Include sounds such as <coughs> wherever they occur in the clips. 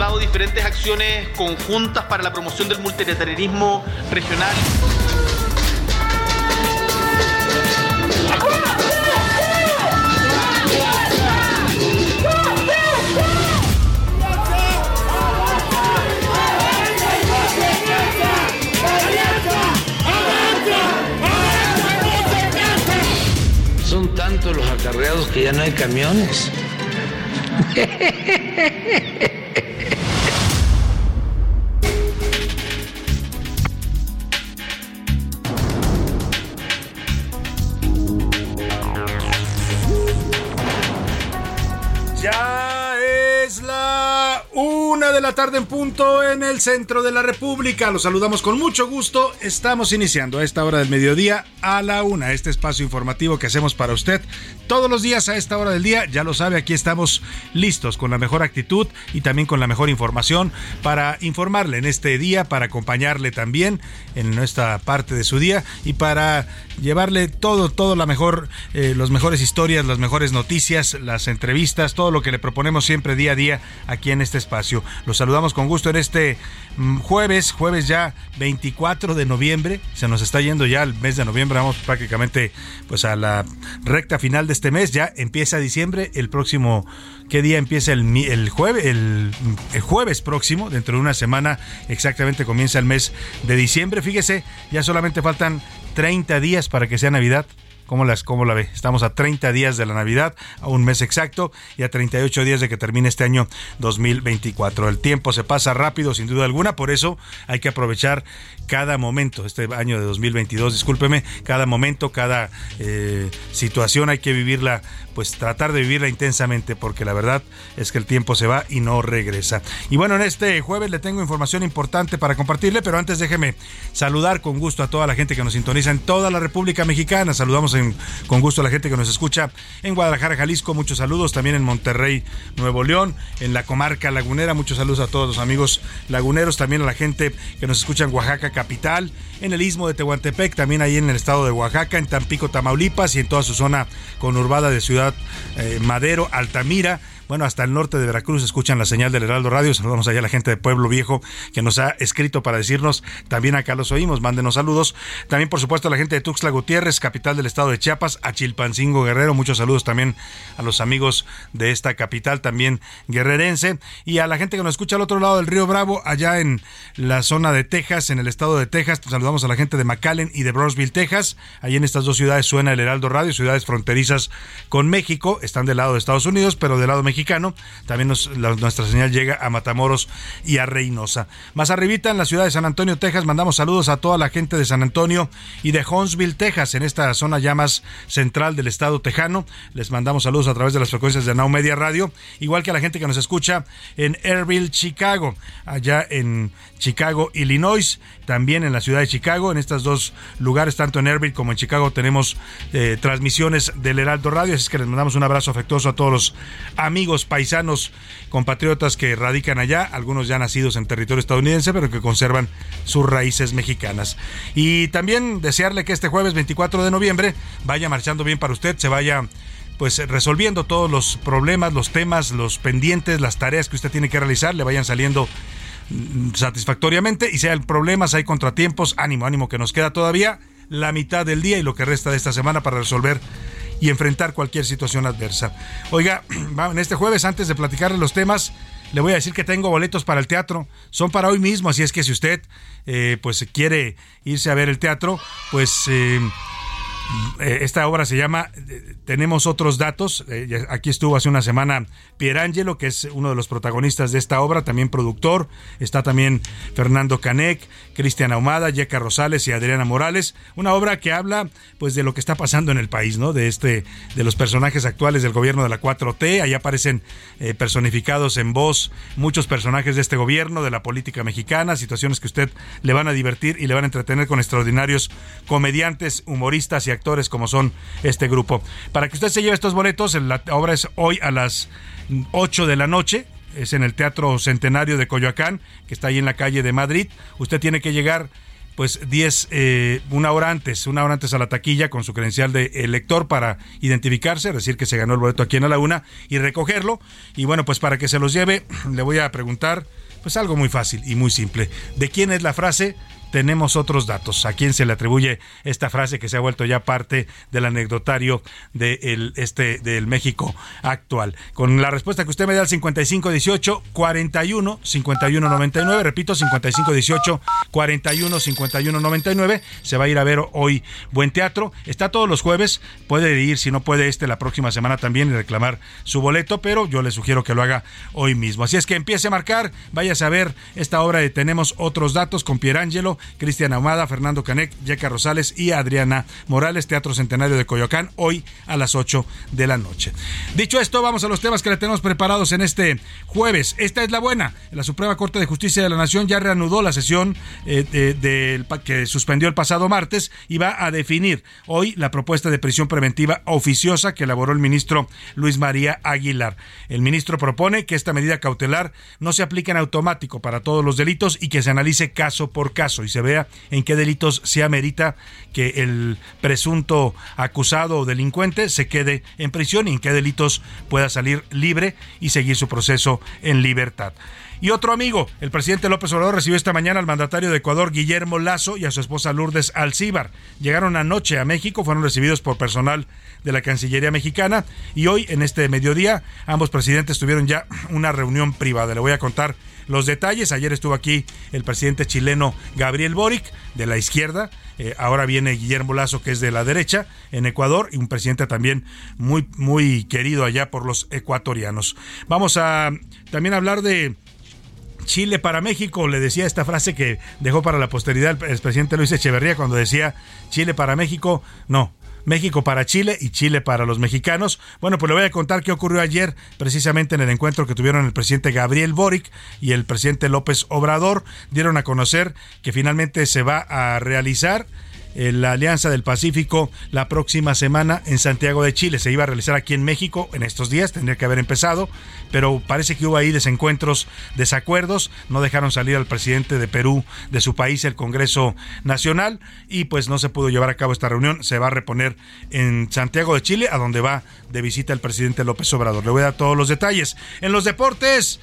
Acordado diferentes acciones conjuntas para la promoción del multilateralismo regional. Son tantos los acarreados que ya no hay camiones. <laughs> La <laughs> una de la tarde en punto en el centro de la República. Los saludamos con mucho gusto. Estamos iniciando a esta hora del mediodía a la una, este espacio informativo que hacemos para usted todos los días a esta hora del día. Ya lo sabe, aquí estamos listos con la mejor actitud y también con la mejor información para informarle en este día, para acompañarle también en nuestra parte de su día y para llevarle todo, todo la mejor, eh, las mejores historias, las mejores noticias, las entrevistas, todo lo que le proponemos siempre día a día aquí en este espacio. Los saludamos con gusto en este mm, jueves, jueves ya 24 de noviembre. Se nos está yendo ya el mes de noviembre, vamos prácticamente pues a la recta final de este mes. Ya empieza diciembre, el próximo ¿Qué día empieza el, el, jueves, el, el, jueves próximo? Dentro de una semana exactamente comienza el mes de diciembre. Fíjese, ya solamente faltan 30 días para que sea Navidad. ¿Cómo, las, ¿Cómo la ve? Estamos a 30 días de la Navidad, a un mes exacto y a 38 días de que termine este año 2024. El tiempo se pasa rápido, sin duda alguna, por eso hay que aprovechar cada momento, este año de 2022, discúlpeme, cada momento, cada eh, situación hay que vivirla, pues tratar de vivirla intensamente, porque la verdad es que el tiempo se va y no regresa. Y bueno, en este jueves le tengo información importante para compartirle, pero antes déjeme saludar con gusto a toda la gente que nos sintoniza en toda la República Mexicana. Saludamos con gusto a la gente que nos escucha en Guadalajara, Jalisco, muchos saludos, también en Monterrey, Nuevo León, en la comarca lagunera, muchos saludos a todos los amigos laguneros, también a la gente que nos escucha en Oaxaca, capital, en el istmo de Tehuantepec, también ahí en el estado de Oaxaca, en Tampico, Tamaulipas y en toda su zona conurbada de Ciudad eh, Madero, Altamira bueno, hasta el norte de Veracruz escuchan la señal del Heraldo Radio. Saludamos allá a la gente de Pueblo Viejo que nos ha escrito para decirnos, también acá los oímos, mándenos saludos. También, por supuesto, a la gente de Tuxtla Gutiérrez, capital del estado de Chiapas, a Chilpancingo Guerrero. Muchos saludos también a los amigos de esta capital, también guerrerense. Y a la gente que nos escucha al otro lado del río Bravo, allá en la zona de Texas, en el estado de Texas. Saludamos a la gente de McAllen y de Brownsville, Texas. Allí en estas dos ciudades suena el Heraldo Radio, ciudades fronterizas con México. Están del lado de Estados Unidos, pero del lado también nos, la, nuestra señal llega a Matamoros y a Reynosa. Más arribita, en la ciudad de San Antonio, Texas, mandamos saludos a toda la gente de San Antonio y de Huntsville, Texas, en esta zona ya más central del estado tejano. Les mandamos saludos a través de las frecuencias de Now Media Radio, igual que a la gente que nos escucha en Airville, Chicago, allá en Chicago, Illinois, también en la ciudad de Chicago. En estos dos lugares, tanto en Airville como en Chicago, tenemos eh, transmisiones del Heraldo Radio. Así es que les mandamos un abrazo afectuoso a todos los amigos, paisanos, compatriotas que radican allá, algunos ya nacidos en territorio estadounidense, pero que conservan sus raíces mexicanas. Y también desearle que este jueves 24 de noviembre vaya marchando bien para usted, se vaya pues resolviendo todos los problemas, los temas, los pendientes, las tareas que usted tiene que realizar, le vayan saliendo satisfactoriamente y si hay problemas, hay contratiempos, ánimo, ánimo que nos queda todavía la mitad del día y lo que resta de esta semana para resolver y enfrentar cualquier situación adversa. Oiga, <clears throat> en este jueves, antes de platicarle los temas, le voy a decir que tengo boletos para el teatro. Son para hoy mismo, así es que si usted eh, pues quiere irse a ver el teatro, pues eh, esta obra se llama Tenemos otros datos. aquí estuvo hace una semana Pierangelo, que es uno de los protagonistas de esta obra, también productor. Está también Fernando Canec, Cristian Ahumada, Yeca Rosales y Adriana Morales. Una obra que habla pues de lo que está pasando en el país, ¿no? De este, de los personajes actuales del gobierno de la 4T. Ahí aparecen personificados en voz muchos personajes de este gobierno, de la política mexicana, situaciones que usted le van a divertir y le van a entretener con extraordinarios comediantes, humoristas y actores como son este grupo. Para que usted se lleve estos boletos, la obra es hoy a las 8 de la noche. Es en el Teatro Centenario de Coyoacán, que está ahí en la calle de Madrid. Usted tiene que llegar pues 10, eh, una hora antes, una hora antes a la taquilla con su credencial de elector para identificarse, decir que se ganó el boleto aquí en la una y recogerlo. Y bueno, pues para que se los lleve, <clears throat> le voy a preguntar pues algo muy fácil y muy simple. ¿De quién es la frase? Tenemos otros datos. ¿A quién se le atribuye esta frase que se ha vuelto ya parte del anecdotario de este, del México actual? Con la respuesta que usted me da al 5518 41 51 99, repito, 5518 41 51 99, se va a ir a ver hoy Buen Teatro. Está todos los jueves, puede ir, si no puede este, la próxima semana también y reclamar su boleto, pero yo le sugiero que lo haga hoy mismo. Así es que empiece a marcar, váyase a ver esta obra de Tenemos otros datos con Pierangelo Cristian Ahumada, Fernando Canec, Yeca Rosales y Adriana Morales, Teatro Centenario de Coyoacán, hoy a las 8 de la noche. Dicho esto, vamos a los temas que le tenemos preparados en este jueves. Esta es la buena. La Suprema Corte de Justicia de la Nación ya reanudó la sesión eh, que suspendió el pasado martes y va a definir hoy la propuesta de prisión preventiva oficiosa que elaboró el ministro Luis María Aguilar. El ministro propone que esta medida cautelar no se aplique en automático para todos los delitos y que se analice caso por caso se vea en qué delitos se amerita que el presunto acusado o delincuente se quede en prisión y en qué delitos pueda salir libre y seguir su proceso en libertad. Y otro amigo, el presidente López Obrador recibió esta mañana al mandatario de Ecuador, Guillermo Lazo, y a su esposa Lourdes Alcíbar. Llegaron anoche a México, fueron recibidos por personal de la Cancillería mexicana y hoy, en este mediodía, ambos presidentes tuvieron ya una reunión privada. Le voy a contar los detalles. Ayer estuvo aquí el presidente chileno Gabriel Boric, de la izquierda. Eh, ahora viene Guillermo Lazo, que es de la derecha, en Ecuador, y un presidente también muy, muy querido allá por los ecuatorianos. Vamos a también hablar de Chile para México, le decía esta frase que dejó para la posteridad el, presidente Luis Echeverría cuando decía Chile para México, no, México para Chile y Chile para los mexicanos. Bueno, pues le voy a contar qué ocurrió ayer precisamente en el encuentro que tuvieron el presidente Gabriel Boric y el presidente López Obrador. Dieron a conocer que finalmente se va a realizar la Alianza del Pacífico la próxima semana en Santiago de Chile. Se iba a realizar aquí en México en estos días, tendría que haber empezado, pero parece que hubo ahí desencuentros, desacuerdos, no dejaron salir al presidente de Perú de su país, el Congreso Nacional, y pues no se pudo llevar a cabo esta reunión. Se va a reponer en Santiago de Chile, a donde va de visita el presidente López Obrador. Le voy a dar todos los detalles. En los deportes,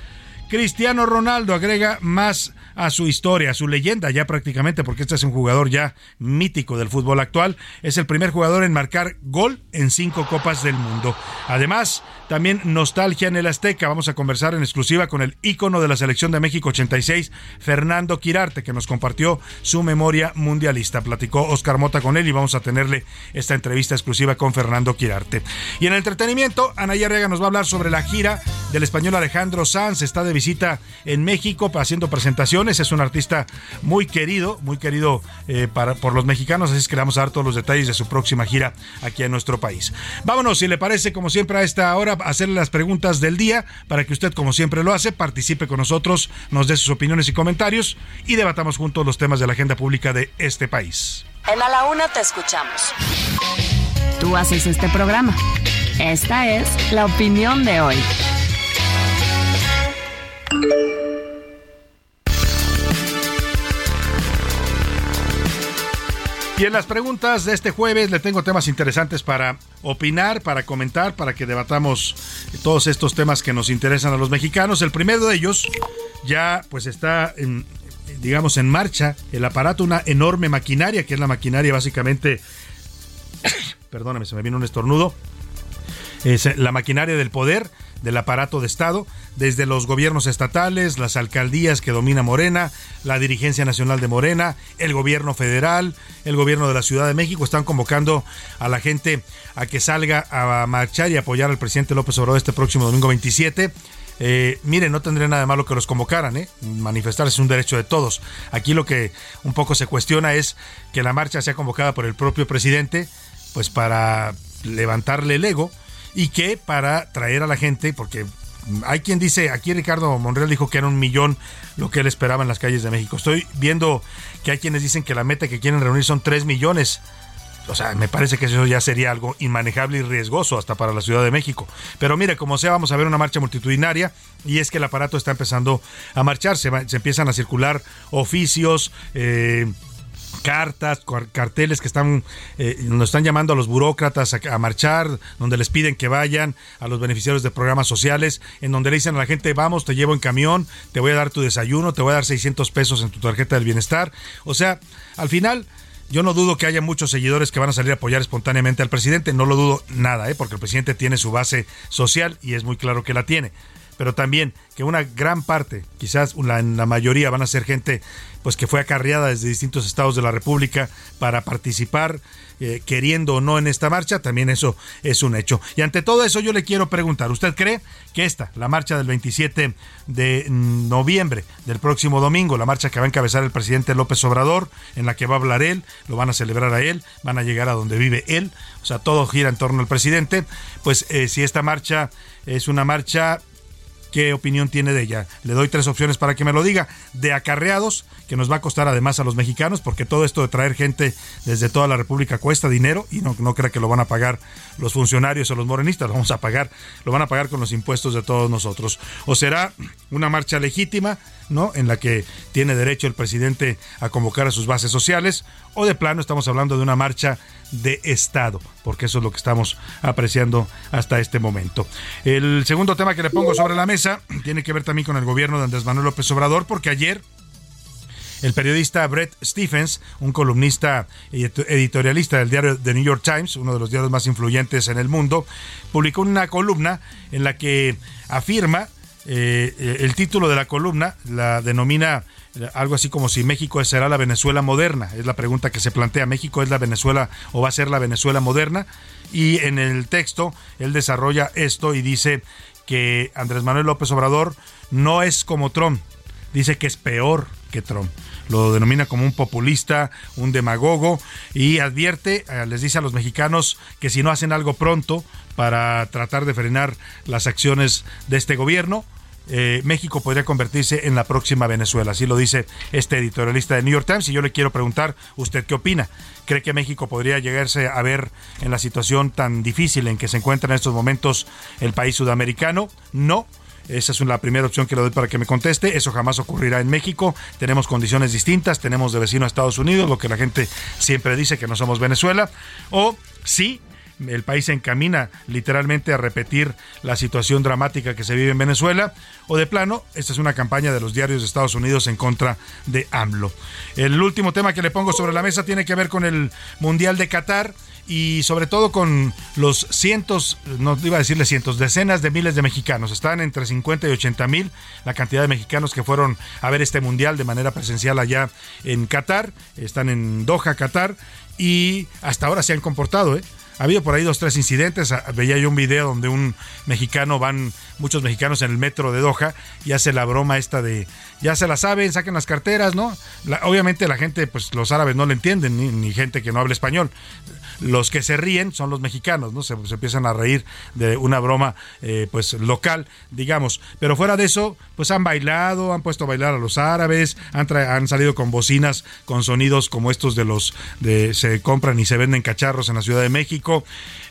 Cristiano Ronaldo agrega más a su historia, a su leyenda ya prácticamente, porque este es un jugador ya mítico del fútbol actual. Es el primer jugador en marcar gol en cinco Copas del Mundo. Además, también nostalgia en el Azteca. Vamos a conversar en exclusiva con el ícono de la selección de México 86, Fernando Quirarte, que nos compartió su memoria mundialista. Platicó Oscar Mota con él y vamos a tenerle esta entrevista exclusiva con Fernando Quirarte. Y en el entretenimiento, Anaya Rega nos va a hablar sobre la gira del español Alejandro Sanz. Está de visita en México haciendo presentaciones es un artista muy querido, muy querido eh, para, por los mexicanos, así es que le vamos a dar todos los detalles de su próxima gira aquí en nuestro país. Vámonos, si le parece, como siempre a esta hora, hacerle las preguntas del día para que usted, como siempre lo hace, participe con nosotros, nos dé sus opiniones y comentarios y debatamos juntos los temas de la agenda pública de este país. En A la Una te escuchamos. Tú haces este programa. Esta es la opinión de hoy. Y en las preguntas de este jueves le tengo temas interesantes para opinar, para comentar, para que debatamos todos estos temas que nos interesan a los mexicanos. El primero de ellos ya pues está en, digamos en marcha el aparato, una enorme maquinaria, que es la maquinaria básicamente, <coughs> perdóname, se me vino un estornudo, es la maquinaria del poder del aparato de Estado, desde los gobiernos estatales, las alcaldías que domina Morena, la dirigencia nacional de Morena, el gobierno federal, el gobierno de la Ciudad de México, están convocando a la gente a que salga a marchar y apoyar al presidente López Obrador este próximo domingo 27. Eh, miren, no tendría nada de malo que los convocaran, ¿eh? Manifestarse es un derecho de todos. Aquí lo que un poco se cuestiona es que la marcha sea convocada por el propio presidente, pues para levantarle el ego y que para traer a la gente, porque hay quien dice, aquí Ricardo Monreal dijo que era un millón lo que él esperaba en las calles de México. Estoy viendo que hay quienes dicen que la meta que quieren reunir son 3 millones. O sea, me parece que eso ya sería algo inmanejable y riesgoso hasta para la Ciudad de México. Pero mire, como sea, vamos a ver una marcha multitudinaria y es que el aparato está empezando a marchar. Se, empiezan a circular oficios, eh, cartas, carteles que están, eh, nos están llamando a los burócratas a, marchar, donde les piden que vayan, a los beneficiarios de programas sociales, en donde le dicen a la gente, vamos, te llevo en camión, te voy a dar tu desayuno, te voy a dar 600 pesos en tu tarjeta del bienestar. O sea, al final... Yo no dudo que haya muchos seguidores que van a salir a apoyar espontáneamente al presidente, no lo dudo nada, ¿eh? porque el presidente tiene su base social y es muy claro que la tiene pero también que una gran parte, quizás la, la mayoría van a ser gente pues que fue acarreada desde distintos estados de la República para participar eh, queriendo o no en esta marcha, también eso es un hecho. Y ante todo eso yo le quiero preguntar, ¿usted cree que esta, la marcha del 27 de noviembre del próximo domingo, la marcha que va a encabezar el presidente López Obrador, en la que va a hablar él, lo van a celebrar a él, van a llegar a donde vive él, o sea, todo gira en torno al presidente, pues eh, si esta marcha es una marcha qué opinión tiene de ella. Le doy tres opciones para que me lo diga. De acarreados, que nos va a costar además a los mexicanos, porque todo esto de traer gente desde toda la República cuesta dinero y no, no crea que lo van a pagar los funcionarios o los morenistas, lo vamos a pagar, lo van a pagar con los impuestos de todos nosotros. O será una marcha legítima, ¿no? En la que tiene derecho el presidente a convocar a sus bases sociales, o de plano estamos hablando de una marcha de Estado, porque eso es lo que estamos apreciando hasta este momento. El segundo tema que le pongo sobre la mesa tiene que ver también con el gobierno de Andrés Manuel López Obrador, porque ayer el periodista Brett Stephens, un columnista y editorialista del diario The New York Times, uno de los diarios más influyentes en el mundo, publicó una columna en la que afirma, eh, el título de la columna la denomina algo así como si México será la Venezuela moderna. Es la pregunta que se plantea. ¿México es la Venezuela o va a ser la Venezuela moderna? Y en el texto él desarrolla esto y dice que Andrés Manuel López Obrador no es como Trump. Dice que es peor que Trump. Lo denomina como un populista, un demagogo y advierte, eh, les dice a los mexicanos que si no hacen algo pronto para tratar de frenar las acciones de este gobierno, eh, México podría convertirse en la próxima Venezuela. Así lo dice este editorialista de New York Times. Y yo le quiero preguntar, ¿usted qué opina? ¿Cree que México podría llegarse a ver en la situación tan difícil en que se encuentra en estos momentos el país sudamericano? No. Esa es la primera opción que le doy para que me conteste. Eso jamás ocurrirá en México. Tenemos condiciones distintas. Tenemos de vecino a Estados Unidos, lo que la gente siempre dice que no somos Venezuela. O sí, el país se encamina literalmente a repetir la situación dramática que se vive en Venezuela, o de plano, esta es una campaña de los diarios de Estados Unidos en contra de AMLO. El último tema que le pongo sobre la mesa tiene que ver con el Mundial de Qatar y sobre todo con los cientos, no iba a decirle cientos, decenas de miles de mexicanos. Están entre 50 y 80 mil la cantidad de mexicanos que fueron a ver este mundial de manera presencial allá en Qatar. Están en Doha, Qatar, y hasta ahora se han comportado, ¿eh? Ha habido por ahí dos, tres incidentes. Ah, veía yo un video donde un mexicano, van muchos mexicanos en el metro de Doha y hace la broma esta de, ya se la saben, saquen las carteras, ¿no? obviamente la gente, pues los árabes no le entienden, ni, ni gente que no habla español los que se ríen son los mexicanos, ¿no? Se, empiezan a reír de una broma, eh, pues, local, digamos. Pero fuera de eso, pues han bailado, han puesto a bailar a los árabes, han, han salido con bocinas con sonidos como estos de los de se compran y se venden cacharros en la Ciudad de México México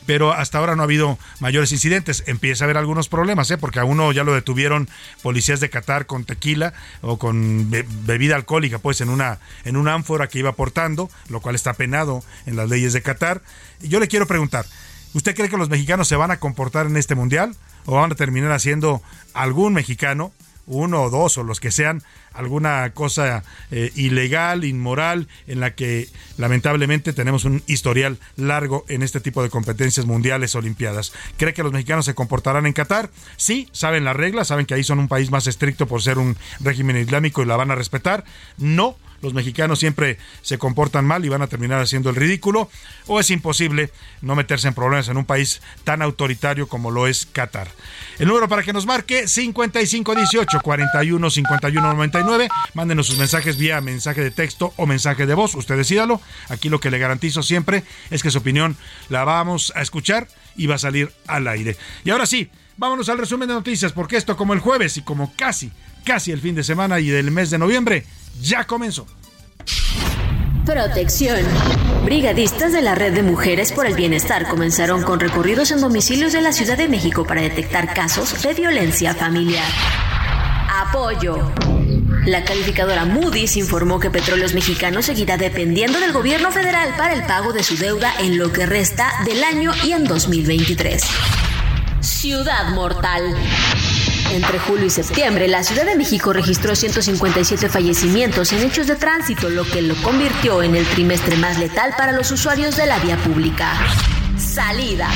pero hasta ahora no ha habido mayores incidentes. Empieza a haber algunos problemas, ¿eh? porque a uno ya lo detuvieron policías de Qatar con tequila o con bebida alcohólica, pues en una, en una ánfora que iba portando, lo cual está penado en las leyes de Qatar. Y yo le quiero preguntar, ¿usted cree que los mexicanos se van a comportar en este mundial o van a terminar haciendo algún mexicano uno o dos o los que sean, alguna cosa eh, ilegal, inmoral, en la que lamentablemente tenemos un historial largo en este tipo de competencias mundiales, olimpiadas. ¿Cree que los mexicanos se comportarán en Qatar? Sí, saben las reglas, saben que ahí son un país más estricto por ser un régimen islámico y la van a respetar. No, los mexicanos siempre se comportan mal y van a terminar haciendo el ridículo, o es imposible no meterse en problemas en un país tan autoritario como lo es Qatar. El número para que nos marque 5518 41 51 99. Mándenos sus mensajes vía mensaje de texto o mensaje de voz. Usted decídalo. Aquí lo que le garantizo siempre es que su opinión la vamos a escuchar y va a salir al aire. Y ahora sí, vámonos al resumen de noticias, porque esto como el jueves y como casi, casi el fin de semana y del mes de noviembre, ya comenzó. Protección. Brigadistas de la Red de Mujeres por el Bienestar comenzaron con recorridos en domicilios de la Ciudad de México para detectar casos de violencia familiar. Apoyo. La calificadora Moody's informó que Petróleos Mexicanos seguirá dependiendo del gobierno federal para el pago de su deuda en lo que resta del año y en 2023. Ciudad Mortal. Entre julio y septiembre, la Ciudad de México registró 157 fallecimientos en hechos de tránsito, lo que lo convirtió en el trimestre más letal para los usuarios de la vía pública. Salida.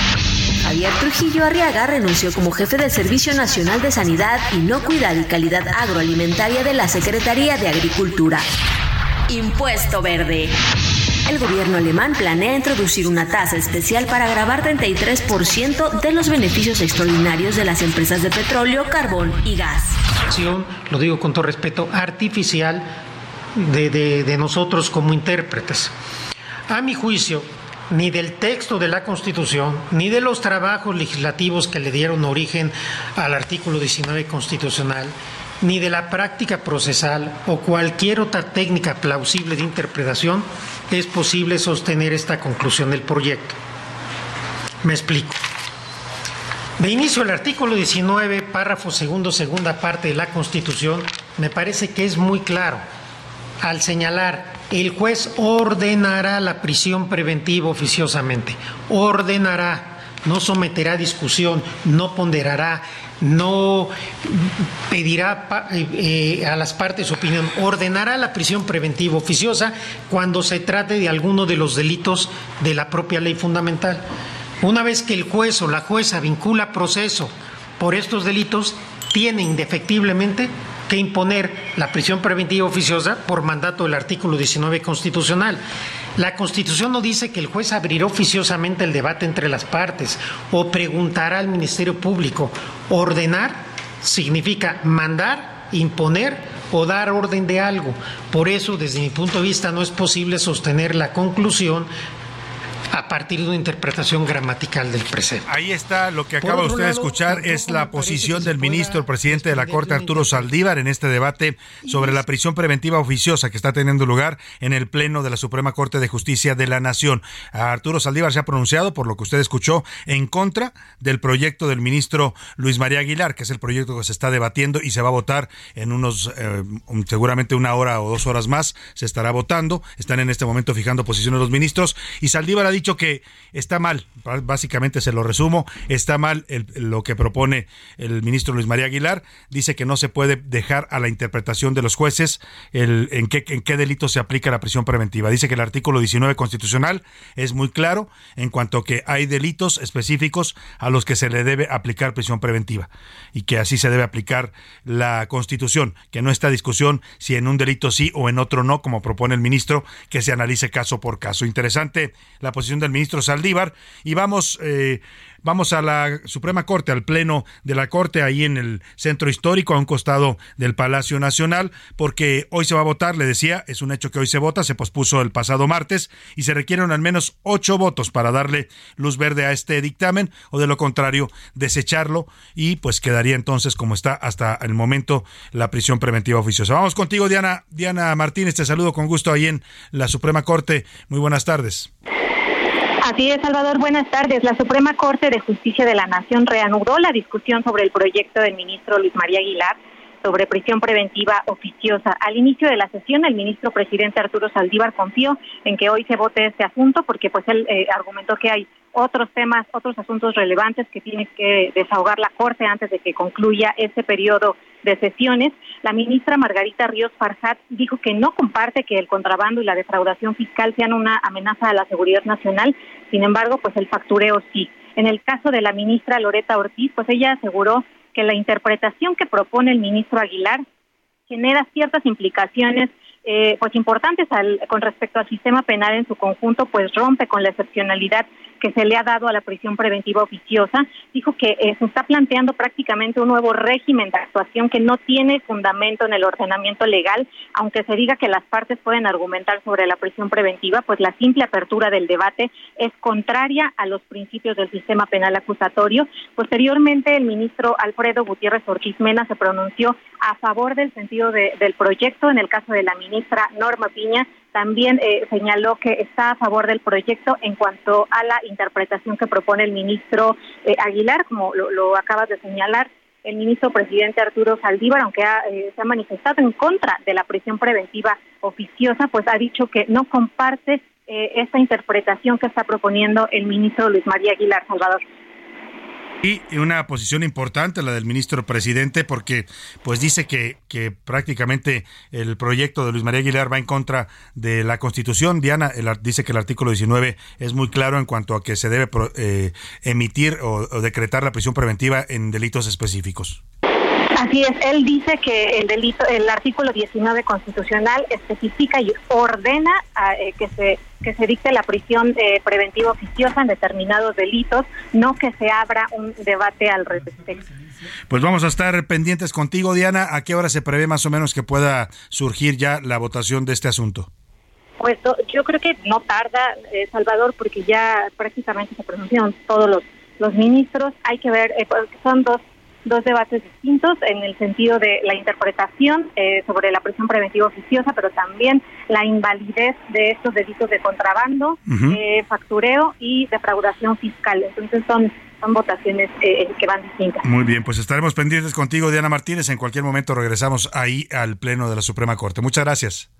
Javier Trujillo Arriaga renunció como jefe del Servicio Nacional de Sanidad, Inocuidad y Calidad Agroalimentaria de la Secretaría de Agricultura. Impuesto Verde. El gobierno alemán planea introducir una tasa especial para grabar 33% de los beneficios extraordinarios de las empresas de petróleo, carbón y gas. Lo digo con todo respeto, artificial de, de nosotros como intérpretes. A mi juicio, ni del texto de la Constitución, ni de los trabajos legislativos que le dieron origen al artículo 19 constitucional, ni de la práctica procesal o cualquier otra técnica plausible de interpretación es posible sostener esta conclusión del proyecto. Me explico. De inicio, el artículo 19, párrafo segundo, segunda parte de la Constitución, me parece que es muy claro al señalar el juez ordenará la prisión preventiva oficiosamente, ordenará, no someterá a discusión, no ponderará, no pedirá eh, a las partes opinión, ordenará la prisión preventiva oficiosa cuando se trate de alguno de los delitos de la propia ley fundamental. Una vez que el juez o la jueza vincula proceso por estos delitos, tiene indefectiblemente que imponer la prisión preventiva oficiosa por mandato del artículo 19 constitucional. La Constitución no dice que el juez abrirá oficiosamente el debate entre las partes o preguntará al Ministerio Público. Ordenar significa mandar, imponer o dar orden de algo. Por eso, desde mi punto de vista, no es posible sostener la conclusión a partir de una interpretación gramatical del precepto. Ahí está lo que acaba usted de escuchar, es la posición del ministro, presidente de la Corte, Arturo Saldívar, en este debate sobre la prisión preventiva oficiosa que está teniendo lugar en el Pleno de la Suprema Corte de Justicia de la Nación. Arturo Saldívar se ha pronunciado, por lo que usted escuchó, en contra del proyecto del ministro Luis María Aguilar, que es el proyecto que se está debatiendo y se va a votar en unos, eh, seguramente una hora o dos horas más, se estará votando. Están en este momento fijando posiciones los ministros y Saldívar ha dicho dicho que está mal, básicamente se lo resumo, está mal lo que propone el ministro Luis María Aguilar, dice que no se puede dejar a la interpretación de los jueces el, en, qué, en qué delito se aplica la prisión preventiva. Dice que el artículo 19 constitucional es muy claro en cuanto que hay delitos específicos a los que se le debe aplicar prisión preventiva y que así se debe aplicar la Constitución, que no está discusión si en un delito sí o en otro no, como propone el ministro, que se analice caso por caso. Interesante la posición del ministro Saldívar y vamos eh, Vamos a la Suprema Corte, al Pleno de la Corte, ahí en el Centro Histórico, a un costado del Palacio Nacional, porque hoy se va a votar, le decía, es un hecho que hoy se vota, se pospuso el pasado martes y se requieren al menos ocho votos para darle luz verde a este dictamen, o de lo contrario, desecharlo y pues quedaría entonces como está hasta el momento la prisión preventiva oficiosa. Vamos contigo, Diana, Diana Martínez, te saludo con gusto ahí en la Suprema Corte. Muy buenas tardes. Así es, Salvador. Buenas tardes. La Suprema Corte de Justicia de la Nación reanudó la discusión sobre el proyecto del ministro Luis María Aguilar sobre prisión preventiva oficiosa. Al inicio de la sesión, el ministro presidente Arturo Saldívar confió en que hoy se vote este asunto porque pues él eh, argumentó que hay otros temas, otros asuntos relevantes que tiene que desahogar la Corte antes de que concluya ese periodo de sesiones. La ministra Margarita Ríos Farjat dijo que no comparte que el contrabando y la defraudación fiscal sean una amenaza a la seguridad nacional, sin embargo, pues el factureo sí. En el caso de la ministra Loreta Ortiz, pues ella aseguró que la interpretación que propone el ministro Aguilar genera ciertas implicaciones eh, pues importantes con respecto al sistema penal en su conjunto, pues rompe con la excepcionalidad que se le ha dado a la prisión preventiva oficiosa. Dijo que eh, se está planteando prácticamente un nuevo régimen de actuación que no tiene fundamento en el ordenamiento legal, aunque se diga que las partes pueden argumentar sobre la prisión preventiva, pues la simple apertura del debate es contraria a los principios del sistema penal acusatorio. Posteriormente, el ministro Alfredo Gutiérrez Ortiz Mena se pronunció a favor del sentido del proyecto en el caso de la ministra Norma Piña también eh, señaló que está a favor del proyecto en cuanto a la interpretación que propone el ministro eh, Aguilar, como lo, lo, acabas de señalar. El ministro presidente Arturo Saldívar, aunque eh, se ha manifestado en contra de la prisión preventiva oficiosa, pues ha dicho que no comparte esta interpretación que está proponiendo el ministro Luis María Aguilar Salvador. Y una posición importante la del ministro presidente porque pues dice que, que prácticamente el proyecto de Luis María Aguilar va en contra de la Constitución. Diana dice que el artículo 19 es muy claro en cuanto a que se debe eh, emitir o, decretar la prisión preventiva en delitos específicos. Así es, él dice que el delito, el artículo 19 constitucional especifica y ordena eh, que se que se dicte la prisión eh, preventiva oficiosa en determinados delitos, no que se abra un debate al respecto. Pues vamos a estar pendientes contigo, Diana. ¿A qué hora se prevé más o menos que pueda surgir ya la votación de este asunto? Pues yo creo que no tarda, eh, Salvador, porque ya prácticamente se pronunciaron todos los, los ministros. Hay que ver, eh, pues, son dos dos debates distintos en el sentido de la interpretación eh, sobre la prisión preventiva oficiosa, pero también la invalidez de estos delitos de contrabando, eh, factureo y defraudación fiscal. Entonces son son votaciones eh, que van distintas. Muy bien, pues estaremos pendientes contigo, Diana Martínez. En cualquier momento regresamos ahí al Pleno de la Suprema Corte. Muchas gracias.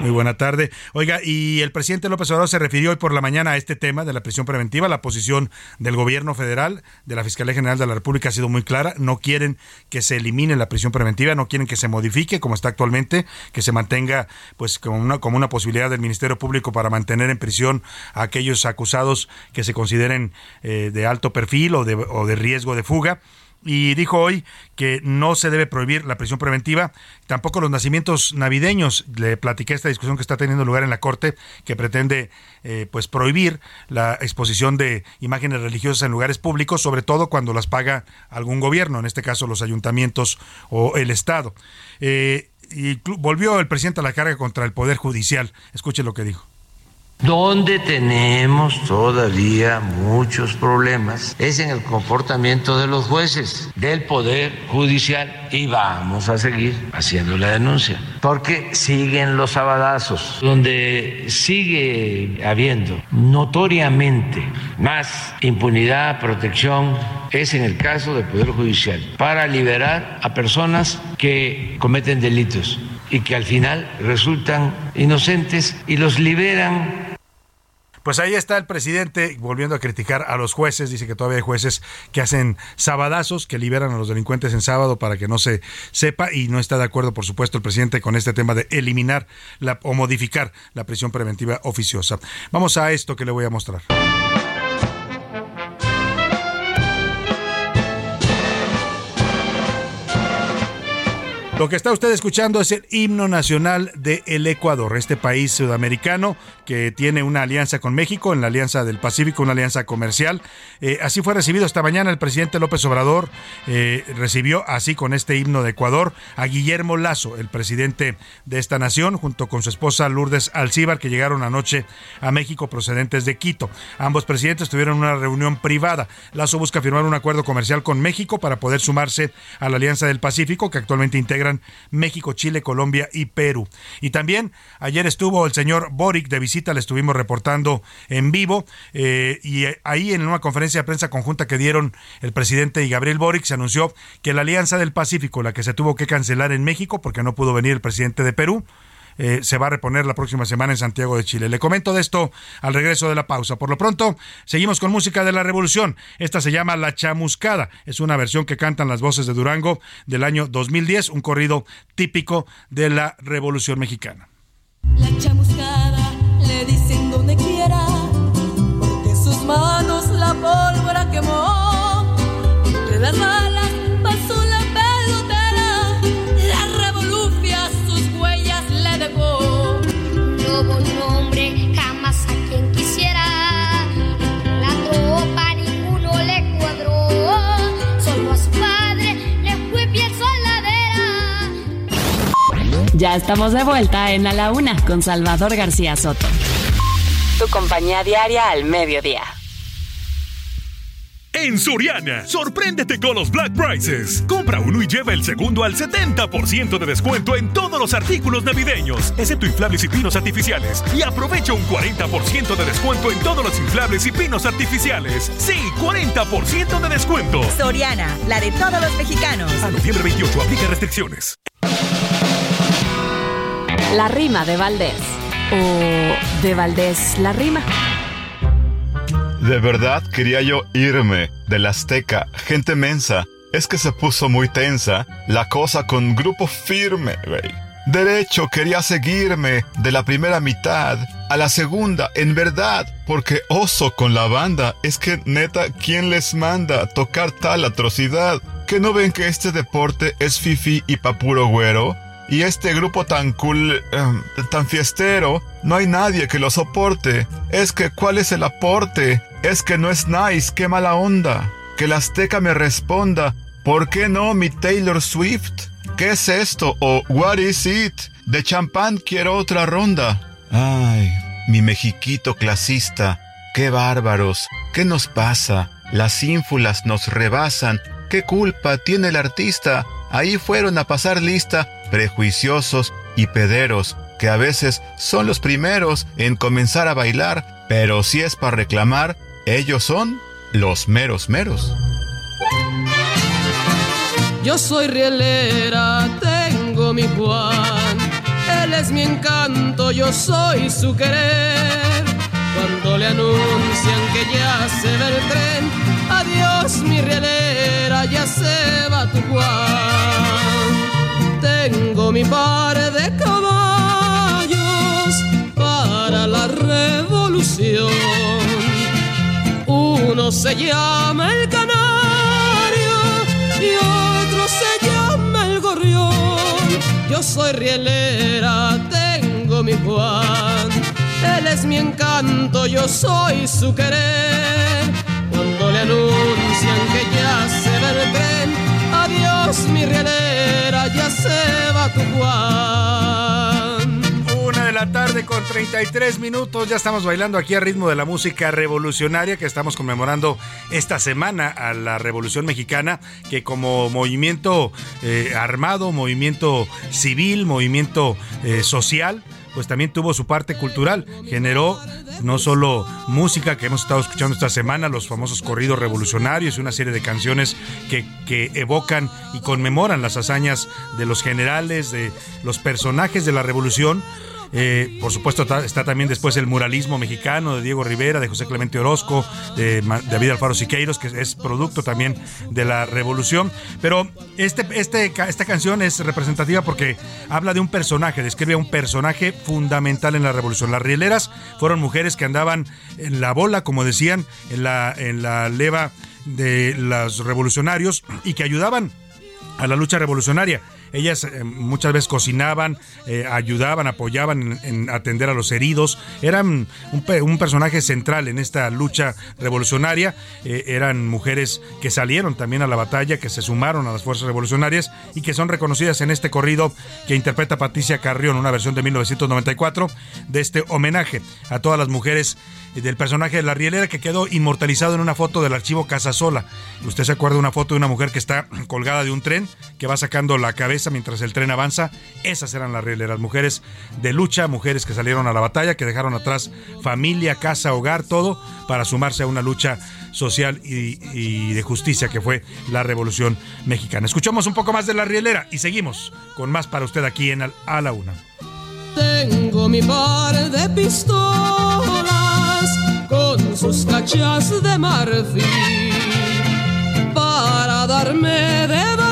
Muy buena tarde. Oiga, y el presidente López Obrador se refirió hoy por la mañana a este tema de la prisión preventiva. La posición del gobierno federal, de la Fiscalía General de la República ha sido muy clara. No quieren que se elimine la prisión preventiva, no quieren que se modifique como está actualmente, que se mantenga pues como una, como una posibilidad del Ministerio Público para mantener en prisión a aquellos acusados que se consideren eh, de alto perfil o de, o de riesgo de fuga y dijo hoy que no se debe prohibir la prisión preventiva, tampoco los nacimientos navideños. Le platiqué esta discusión que está teniendo lugar en la Corte, que pretende eh, pues prohibir la exposición de imágenes religiosas en lugares públicos, sobre todo cuando las paga algún gobierno, en este caso los ayuntamientos o el Estado. Eh, y volvió el presidente a la carga contra el Poder Judicial. Escuche lo que dijo. Donde tenemos todavía muchos problemas es en el comportamiento de los jueces, del Poder Judicial, y vamos a seguir haciendo la denuncia, porque siguen los abadazos, donde sigue habiendo notoriamente más impunidad, protección, es en el caso del Poder Judicial, para liberar a personas que cometen delitos y que al final resultan inocentes y los liberan pues ahí está el presidente volviendo a criticar a los jueces. Dice que todavía hay jueces que hacen sabadazos, que liberan a los delincuentes en sábado para que no se sepa y no está de acuerdo, por supuesto, el presidente con este tema de eliminar o modificar la prisión preventiva oficiosa. Vamos a esto que le voy a mostrar. Lo que está usted escuchando es el himno nacional de Ecuador, este país sudamericano que tiene una alianza con México, en la Alianza del Pacífico, una alianza comercial. Eh, así fue recibido esta mañana el presidente López Obrador, eh, recibió así con este himno de Ecuador a Guillermo Lazo, el presidente de esta nación, junto con su esposa Lourdes Alcíbar, que llegaron anoche a México procedentes de Quito. Ambos presidentes tuvieron una reunión privada. Lazo busca firmar un acuerdo comercial con México para poder sumarse a la Alianza del Pacífico, que actualmente integra México, Chile, Colombia y Perú. Y también ayer estuvo el señor Boric de visita, le estuvimos reportando en vivo eh, y ahí en una conferencia de prensa conjunta que dieron el presidente y Gabriel Boric se anunció que la Alianza del Pacífico, la que se tuvo que cancelar en México porque no pudo venir el presidente de Perú, eh, se va a reponer la próxima semana en Santiago de Chile. Le comento de esto al regreso de la pausa. Por lo pronto, seguimos con música de la revolución. Esta se llama La Chamuscada. Es una versión que cantan las voces de Durango del año 2010, un corrido típico de la revolución mexicana. La chamuscada Ya estamos de vuelta en A la Una con Salvador García Soto. Tu compañía diaria al mediodía. En Soriana, sorpréndete con los Black Prices. Compra uno y lleva el segundo al 70% de descuento en todos los artículos navideños, excepto inflables y pinos artificiales. Y aprovecha un 40% de descuento en todos los inflables y pinos artificiales. Sí, 40% de descuento. Soriana, la de todos los mexicanos. A noviembre 28, aplica restricciones. La rima de Valdés. O de Valdés la rima. De verdad quería yo irme del Azteca, gente mensa. Es que se puso muy tensa la cosa con grupo firme, güey. Derecho quería seguirme de la primera mitad a la segunda, en verdad, porque oso con la banda. Es que neta, ¿quién les manda tocar tal atrocidad? ¿Que no ven que este deporte es fifi y pa' puro güero? Y este grupo tan cool, em, tan fiestero, no hay nadie que lo soporte. Es que, ¿cuál es el aporte? Es que no es nice, qué mala onda. Que la Azteca me responda, ¿por qué no mi Taylor Swift? ¿Qué es esto? O What is it? De champán quiero otra ronda. Ay, mi mexiquito clasista, qué bárbaros, ¿qué nos pasa? Las ínfulas nos rebasan. ¿Qué culpa tiene el artista? Ahí fueron a pasar lista prejuiciosos y pederos, que a veces son los primeros en comenzar a bailar, pero si es para reclamar, ellos son los meros meros. Yo soy rielera, tengo mi Juan. Él es mi encanto, yo soy su querer. Cuando le anuncian que ya se va el tren, adiós mi rielera, ya se va tu Juan. Tengo mi par de caballos para la revolución. Uno se llama el canario y otro se llama el gorrión. Yo soy rielera, tengo mi Juan. Él es mi encanto, yo soy su querer. Cuando le anuncian que ya se va el tren, adiós mi rielera, ya se va tu Juan. Una de la tarde con 33 minutos. Ya estamos bailando aquí a ritmo de la música revolucionaria que estamos conmemorando esta semana a la Revolución Mexicana, que como movimiento eh, armado, movimiento civil, movimiento eh, social, pues también tuvo su parte cultural. Generó no solo música que hemos estado escuchando esta semana, los famosos corridos revolucionarios y una serie de canciones que, que evocan y conmemoran las hazañas de los generales, de los personajes de la revolución. Eh, por supuesto está, también después el muralismo mexicano de Diego Rivera, de José Clemente Orozco, de David Alfaro Siqueiros, que es producto también de la revolución. Pero este, este, esta canción es representativa porque habla de un personaje, describe a un personaje fundamental en la revolución. Las rieleras fueron mujeres que andaban en la bola, como decían, en la, en la leva de los revolucionarios y que ayudaban a la lucha revolucionaria. Ellas eh, muchas veces cocinaban, eh, ayudaban, apoyaban en, en, atender a los heridos. Eran un, un, personaje central en esta lucha revolucionaria. Eh, eran mujeres que salieron también a la batalla, que se sumaron a las fuerzas revolucionarias y que son reconocidas en este corrido que interpreta Patricia Carrión, una versión de 1994 de este homenaje a todas las mujeres del personaje de la rielera que quedó inmortalizado en una foto del archivo Casasola. Usted se acuerda de una foto de una mujer que está colgada de un tren, que va sacando la cabeza mientras el tren avanza. Esas eran las rieleras, mujeres de lucha, mujeres que salieron a la batalla, que dejaron atrás familia, casa, hogar, todo, para sumarse a una lucha social y, de justicia que fue la Revolución Mexicana. Escuchamos un poco más de la rielera y seguimos con más para usted aquí en A la Una. Tengo mi par de pistolas con sus cachas de marfil para darme de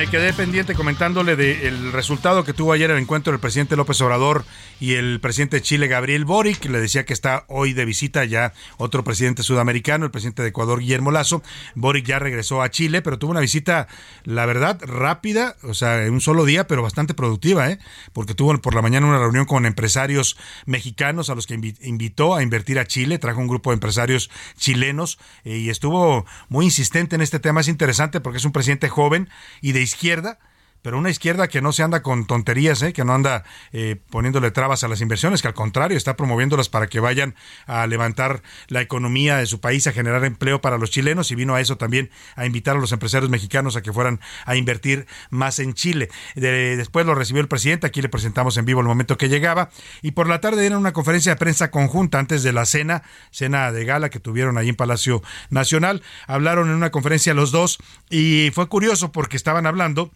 Me quedé pendiente comentándole del resultado que tuvo ayer el encuentro del presidente López Obrador y el presidente de Chile, Gabriel Boric, le decía que está hoy de visita ya otro presidente sudamericano, el presidente de Ecuador, Guillermo Lazo. Boric ya regresó a Chile, pero tuvo una visita, la verdad, rápida, o sea, en un solo día, pero bastante productiva, ¿eh? porque tuvo por la mañana una reunión con empresarios mexicanos a los que invitó a invertir a Chile, trajo un grupo de empresarios chilenos eh, y estuvo muy insistente en este tema. Es interesante porque es un presidente joven y de izquierda, pero una izquierda que no se anda con tonterías, ¿eh? que no anda eh, poniéndole trabas a las inversiones, que al contrario está promoviéndolas para que vayan a levantar la economía de su país, a generar empleo para los chilenos y vino a eso también a invitar a los empresarios mexicanos a que fueran a invertir más en Chile. después lo recibió el presidente, aquí le presentamos en vivo el momento que llegaba y por la tarde dieron una conferencia de prensa conjunta antes de la cena, cena de gala que tuvieron ahí en Palacio Nacional. Hablaron en una conferencia los dos y fue curioso porque estaban hablando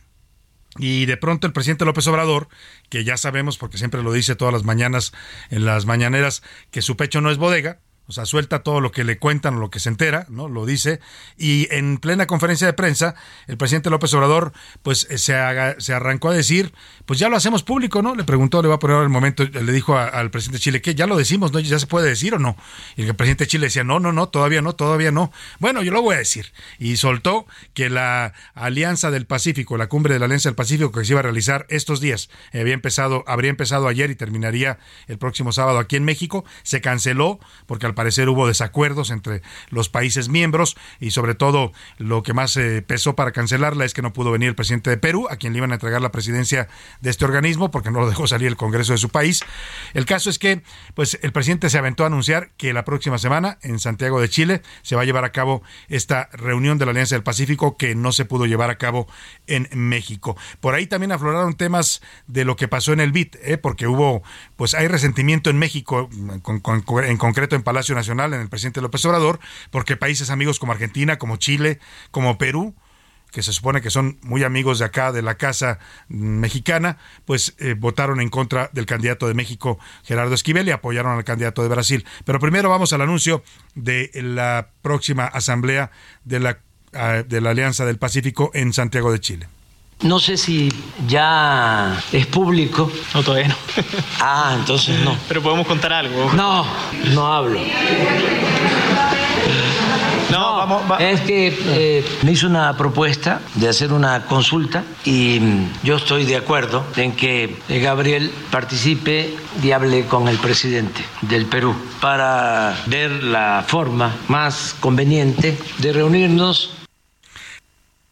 y de pronto el presidente López Obrador, que ya sabemos, porque siempre lo dice todas las mañanas en las mañaneras, que su pecho no es bodega, o sea, suelta todo lo que le cuentan o lo que se entera, ¿no? Lo dice. Y en plena conferencia de prensa, el presidente López Obrador, pues eh, se, se arrancó a decir, pues ya lo hacemos público, ¿no? Le preguntó, le va a poner el momento, le dijo al presidente de Chile, que ya lo decimos, ¿no? Ya se puede decir o no. Y el presidente de Chile decía, no, no, no, todavía no, todavía no. Bueno, yo lo voy a decir. Y soltó que la Alianza del Pacífico, la cumbre de la Alianza del Pacífico que se iba a realizar estos días, había empezado, habría empezado ayer y terminaría el próximo sábado aquí en México, se canceló porque al parecer hubo desacuerdos entre los países miembros y sobre todo lo que más eh, pesó para cancelarla es que no pudo venir el presidente de Perú, a quien le iban a entregar la presidencia de este organismo porque no lo dejó salir el Congreso de su país. El caso es que pues el presidente se aventó a anunciar que la próxima semana en Santiago de Chile se va a llevar a cabo esta reunión de la Alianza del Pacífico que no se pudo llevar a cabo en México. Por ahí también afloraron temas de lo que pasó en el BIT, ¿eh? porque hubo, pues hay resentimiento en México, en concreto en Palacio Nacional en el presidente López Obrador, porque países amigos como Argentina, como Chile, como Perú, que se supone que son muy amigos de acá, de la Casa Mexicana, pues eh, votaron en contra del candidato de México, Gerardo Esquivel, y apoyaron al candidato de Brasil. Pero primero vamos al anuncio de la próxima asamblea de la, ah, de la Alianza del Pacífico en Santiago de Chile. No sé si ya es público. No, todavía no. Ah, entonces no. Pero podemos contar algo. No, no hablo. No, vamos, es que eh, me hizo una propuesta de hacer una consulta y mm, yo estoy de acuerdo en que eh, Gabriel participe y hable con el presidente del Perú para ver la forma más conveniente de reunirnos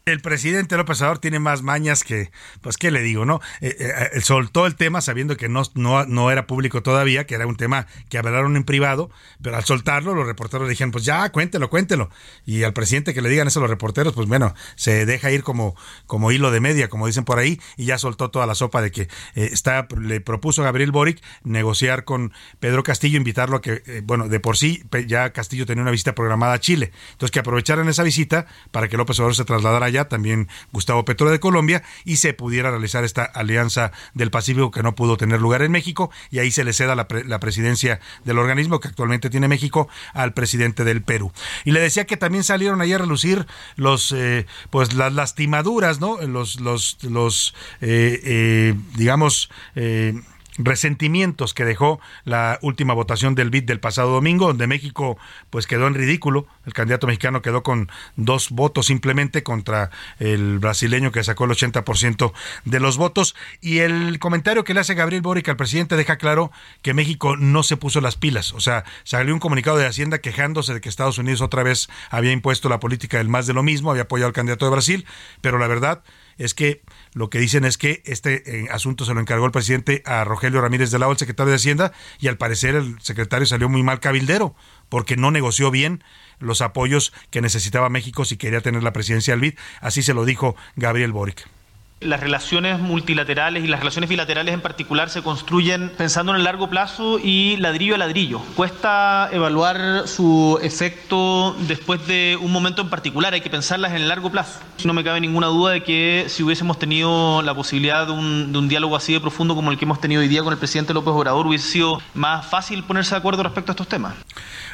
el presidente López Obrador tiene más mañas que, pues, ¿qué le digo, no? Eh, eh, eh, soltó el tema sabiendo que no, no, no, era público todavía, que era un tema que hablaron en privado, pero al soltarlo, los reporteros le dijeron, pues ya, cuéntelo, cuéntelo. Y al presidente que le digan eso a los reporteros, pues bueno, se deja ir como, como hilo de media, como dicen por ahí, y ya soltó toda la sopa de que está, le propuso a Gabriel Boric negociar con Pedro Castillo, invitarlo a que, bueno, de por sí, ya Castillo tenía una visita programada a Chile. Entonces, que aprovecharan esa visita para que López Obrador se trasladara también Gustavo Petro de Colombia, y se pudiera realizar esta alianza del Pacífico que no pudo tener lugar en México, y ahí se le ceda la, presidencia del organismo que actualmente tiene México al presidente del Perú. Y le decía que también salieron ayer a relucir los, eh, pues las lastimaduras, ¿no? Los, los, los, eh, eh, digamos, resentimientos que dejó la última votación del BID del pasado domingo, donde México pues quedó en ridículo. El candidato mexicano quedó con dos votos simplemente contra el brasileño que sacó el 80% de los votos. Y el comentario que le hace Gabriel Boric al presidente deja claro que México no se puso las pilas. O sea, salió un comunicado de Hacienda quejándose de que Estados Unidos otra vez había impuesto la política del más de lo mismo, había apoyado al candidato de Brasil, pero la verdad es que lo que dicen es que este eh, asunto se lo encargó el presidente a Rogelio Ramírez de la el secretario de Hacienda, y al parecer el secretario salió muy mal cabildero, porque no negoció bien los apoyos que necesitaba México si quería tener la presidencia del BID. Así se lo dijo Gabriel Boric. Las relaciones multilaterales y las relaciones bilaterales en particular se construyen pensando en el largo plazo y ladrillo a ladrillo. Cuesta evaluar su efecto después de un momento en particular, hay que pensarlas en el largo plazo. No me cabe ninguna duda de que si hubiésemos tenido la posibilidad de un, de un diálogo así de profundo como el que hemos tenido hoy día con el presidente López Obrador, hubiese sido más fácil ponerse de acuerdo respecto a estos temas.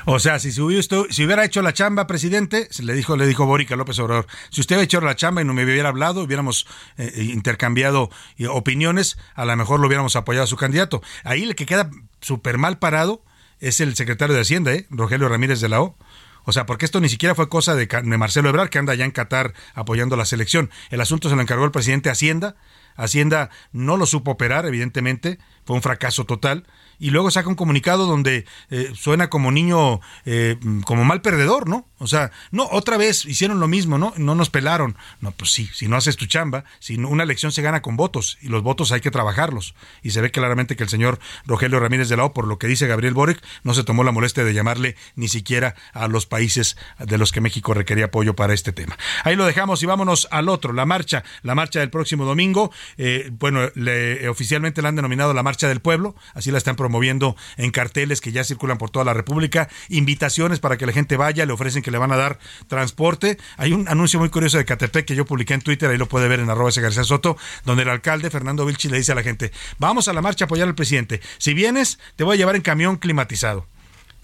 O sea, si, si hubiera hecho la chamba, presidente, le dijo, le dijo Boric a López Obrador, si usted hubiera hecho la chamba y no me hubiera hablado, hubiéramos eh, intercambiado eh, opiniones, a lo mejor lo hubiéramos apoyado a su candidato. Ahí el que queda súper mal parado es el secretario de Hacienda, ¿eh? Rogelio Ramírez de la O. O sea, porque esto ni siquiera fue cosa de, de Marcelo Ebrard, que anda allá en Qatar apoyando la selección. El asunto se lo encargó el presidente Hacienda. Hacienda no lo supo operar, evidentemente, fue un fracaso total y luego saca un comunicado donde eh, suena como niño, eh, como mal perdedor, ¿no? O sea, no, otra vez hicieron lo mismo, ¿no? No nos pelaron. No, pues sí, si no haces tu chamba, si una elección se gana con votos y los votos hay que trabajarlos. Y se ve claramente que el señor Rogelio Ramírez de la O, por lo que dice Gabriel Boric, no se tomó la molestia de llamarle ni siquiera a los países de los que México requería apoyo para este tema. Ahí lo dejamos y vámonos al otro, la marcha, la marcha del próximo domingo. Eh, bueno, le, oficialmente la han denominado la marcha del pueblo, así la están promoviendo en carteles que ya circulan por toda la República, invitaciones para que la gente vaya, le ofrecen que le van a dar transporte. Hay un anuncio muy curioso de Catepec que yo publiqué en Twitter, ahí lo puede ver en arroba ese García Soto, donde el alcalde Fernando Vilchi le dice a la gente, vamos a la marcha a apoyar al presidente. Si vienes, te voy a llevar en camión climatizado.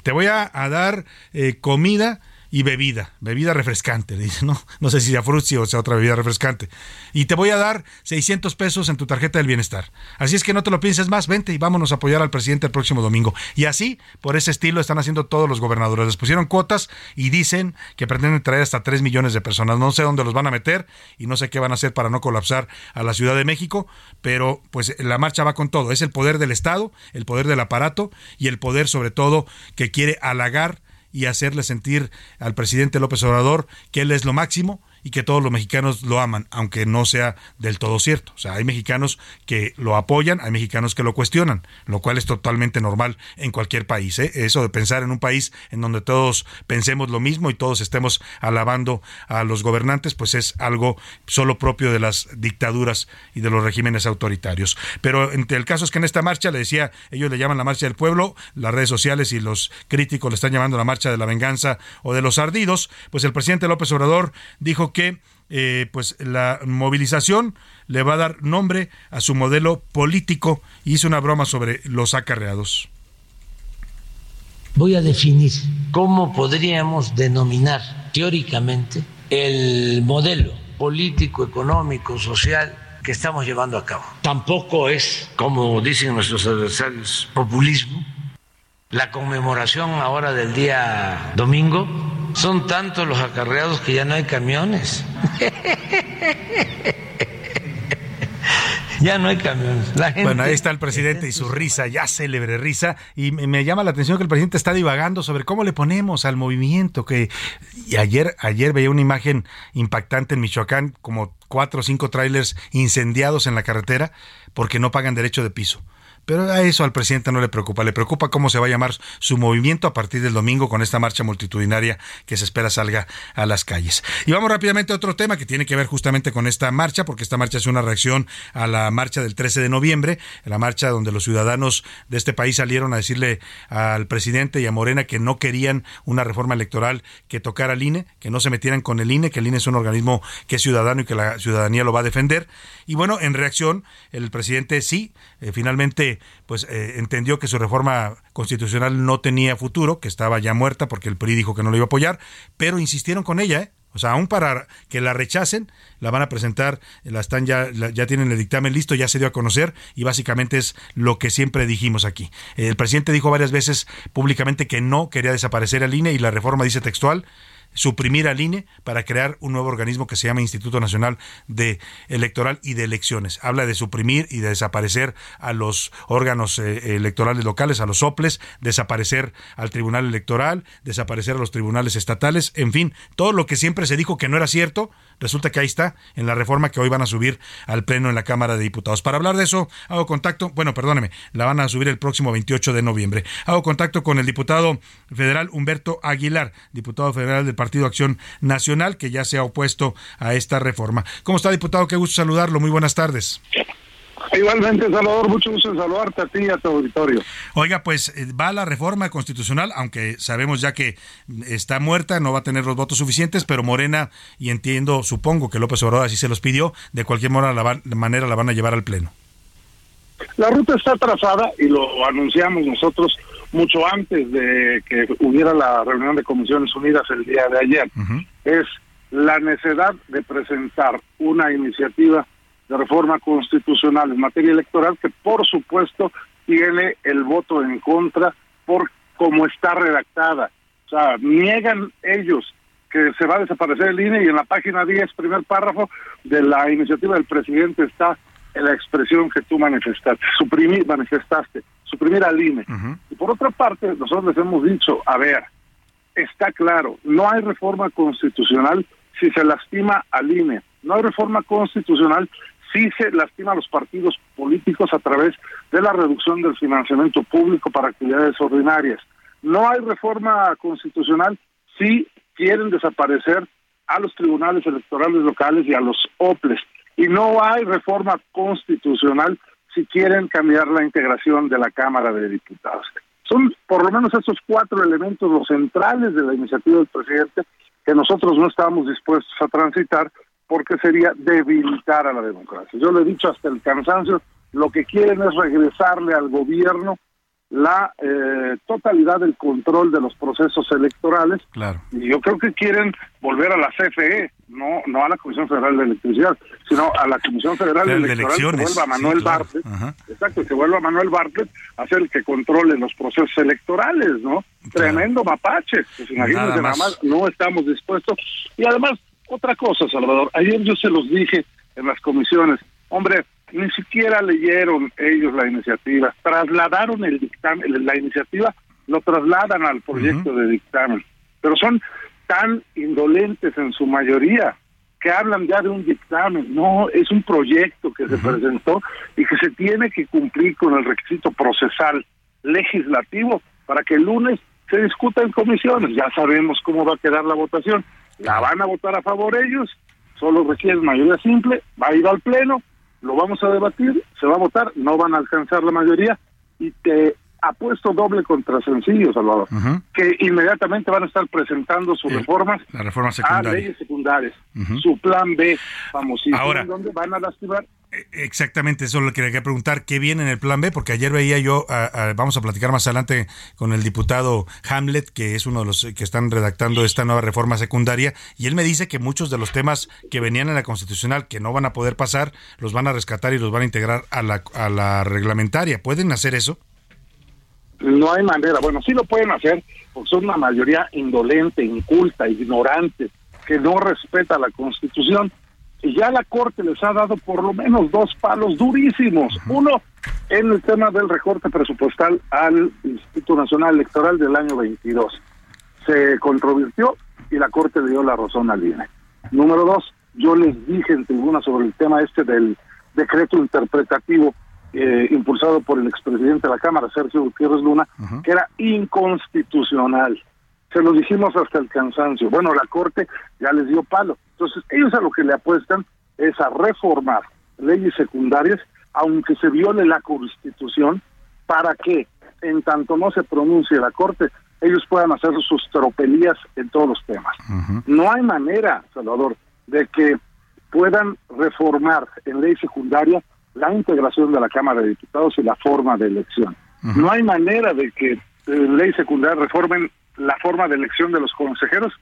Te voy a, dar eh, comida y bebida, bebida refrescante, dice, ¿no? No sé si sea frutzi o sea otra bebida refrescante. Y te voy a dar 600 pesos en tu tarjeta del bienestar. Así es que no te lo pienses más, vente y vámonos a apoyar al presidente el próximo domingo. Y así, por ese estilo, están haciendo todos los gobernadores. Les pusieron cuotas y dicen que pretenden traer hasta 3 millones de personas. No sé dónde los van a meter y no sé qué van a hacer para no colapsar a la Ciudad de México, pero pues la marcha va con todo. Es el poder del Estado, el poder del aparato y el poder sobre todo que quiere halagar y hacerle sentir al presidente López Obrador que él es lo máximo y que todos los mexicanos lo aman, aunque no sea del todo cierto. O sea, hay mexicanos que lo apoyan, hay mexicanos que lo cuestionan, lo cual es totalmente normal en cualquier país. ¿eh? Eso de pensar en un país en donde todos pensemos lo mismo y todos estemos alabando a los gobernantes, pues es algo solo propio de las dictaduras y de los regímenes autoritarios. Pero el caso es que en esta marcha, le decía, ellos le llaman la marcha del pueblo, las redes sociales y los críticos le están llamando la marcha de la venganza o de los ardidos, pues el presidente López Obrador dijo que eh, pues la movilización le va a dar nombre a su modelo político y hizo una broma sobre los acarreados. Voy a definir cómo podríamos denominar teóricamente el modelo político, económico, social que estamos llevando a cabo. Tampoco es, como dicen nuestros adversarios, populismo. La conmemoración ahora del día domingo son tantos los acarreados que ya no hay camiones. <laughs> Ya no hay camiones. Bueno, ahí está el presidente y su risa, ya célebre risa. Y me llama la atención que el presidente está divagando sobre cómo le ponemos al movimiento. Que y ayer, ayer veía una imagen impactante en Michoacán, como cuatro o cinco trailers incendiados en la carretera porque no pagan derecho de piso. Pero a eso al presidente no le preocupa, le preocupa cómo se va a llamar su movimiento a partir del domingo con esta marcha multitudinaria que se espera salga a las calles. Y vamos rápidamente a otro tema que tiene que ver justamente con esta marcha, porque esta marcha es una reacción a la marcha del 13 de noviembre, la marcha donde los ciudadanos de este país salieron a decirle al presidente y a Morena que no querían una reforma electoral que tocara al INE, que no se metieran con el INE, que el INE es un organismo que es ciudadano y que la ciudadanía lo va a defender. Y bueno, en reacción, el presidente sí, eh, finalmente pues eh, entendió que su reforma constitucional no tenía futuro, que estaba ya muerta porque el PRI dijo que no lo iba a apoyar, pero insistieron con ella, ¿eh? O sea, aún para que la rechacen, la van a presentar, la están ya, ya tienen el dictamen listo, ya se dio a conocer y básicamente es lo que siempre dijimos aquí. El presidente dijo varias veces públicamente que no quería desaparecer el INE y la reforma dice textual, suprimir al INE para crear un nuevo organismo que se llama Instituto Nacional de Electoral y de Elecciones. Habla de suprimir y de desaparecer a los órganos eh, electorales locales, a los soples, desaparecer al Tribunal Electoral, desaparecer a los tribunales estatales, en fin, todo lo que siempre se dijo que no era cierto, resulta que ahí está en la reforma que hoy van a subir al Pleno en la Cámara de Diputados. Para hablar de eso, hago contacto, bueno, perdóneme, la van a subir el próximo 28 de noviembre. Hago contacto con el diputado federal Humberto Aguilar, diputado federal del Partido Acción Nacional, que ya se ha opuesto a esta reforma. ¿Cómo está, diputado? Qué gusto saludarlo. Muy buenas tardes. Igualmente, Salvador, mucho gusto en saludarte a ti y a tu auditorio. Oiga, pues eh, va la reforma constitucional, aunque sabemos ya que está muerta, no va a tener los votos suficientes, pero Morena, y entiendo, supongo que López Obrador así se los pidió, de cualquier manera la van a llevar al Pleno. La ruta está trazada y lo anunciamos nosotros mucho antes de que hubiera la reunión de Comisiones Unidas el día de ayer. Es la necesidad de presentar una iniciativa de reforma constitucional en materia electoral que por supuesto tiene el voto en contra por cómo está redactada. O sea, niegan ellos que se va a desaparecer el INE y en la página 10, primer párrafo de la iniciativa del presidente está la expresión que tú manifestaste, suprimir, manifestaste, suprimir al INE. Y por otra parte, nosotros les hemos dicho, a ver, está claro, no hay reforma constitucional si se lastima al INE, no hay reforma constitucional sí se lastima a los partidos políticos a través de la reducción del financiamiento público para actividades ordinarias. No hay reforma constitucional si quieren desaparecer a los tribunales electorales locales y a los OPLES. Y no hay reforma constitucional si quieren cambiar la integración de la Cámara de Diputados. Son por lo menos esos cuatro elementos los centrales de la iniciativa del presidente que nosotros no estábamos dispuestos a transitar porque sería debilitar a la democracia. Yo lo he dicho hasta el cansancio, lo que quieren es regresarle al gobierno la eh, totalidad del control de los procesos electorales. Claro. Y yo creo que quieren volver a la CFE, no no a la Comisión Federal de Electricidad, sino a la Comisión Federal de, Electoral que vuelva Manuel Bartlett. Exacto, que vuelva Manuel Bartlett a ser el que controle los procesos electorales, ¿no? Tremendo mapache. Pues imagínense, nada más no estamos dispuestos. Y además, otra cosa, Salvador, ayer yo se los dije en las comisiones, hombre, ni siquiera leyeron ellos la iniciativa, trasladaron el dictamen, la iniciativa lo trasladan al proyecto de dictamen, pero son tan indolentes en su mayoría que hablan ya de un dictamen, no, es un proyecto que se presentó y que se tiene que cumplir con el requisito procesal legislativo para que el lunes se discuta en comisiones, ya sabemos cómo va a quedar la votación, la van a votar a favor ellos, solo requieren mayoría simple, va a ir al pleno, lo vamos a debatir, se va a votar, no van a alcanzar la mayoría y te apuesto doble contra sencillo, Salvador, que inmediatamente van a estar presentando sus reformas a leyes secundarias, su plan B, famosísimo, Ahora, donde van a lastimar Exactamente, eso lo que quería preguntar. ¿Qué viene en el plan B? Porque ayer veía yo, vamos a platicar más adelante con el diputado Hamlet, que es uno de los que están redactando esta nueva reforma secundaria, y él me dice que muchos de los temas que venían en la constitucional que no van a poder pasar, los van a rescatar y los van a integrar a la, a la reglamentaria. ¿Pueden hacer eso? No hay manera. Bueno, sí lo pueden hacer, porque son una mayoría indolente, inculta, ignorante, que no respeta la constitución ya la Corte les ha dado por lo menos dos palos durísimos. Uno, en el tema del recorte presupuestal al Instituto Nacional Electoral del año 22. Se controvirtió y la Corte le dio la razón al INE. Número dos, yo les dije en tribuna sobre el tema este del decreto interpretativo eh, impulsado por el expresidente de la Cámara, Sergio Gutiérrez Luna, que era inconstitucional se lo dijimos hasta el cansancio. Bueno, la Corte ya les dio palo. Entonces, ellos a lo que le apuestan es a reformar leyes secundarias, aunque se viole la Constitución, para que, en tanto no se pronuncie la Corte, ellos puedan hacer sus tropelías en todos los temas. No hay manera, Salvador, de que puedan reformar en ley secundaria la integración de la Cámara de Diputados y la forma de elección. No hay manera de que en ley secundaria reformen la forma de elección de los consejeros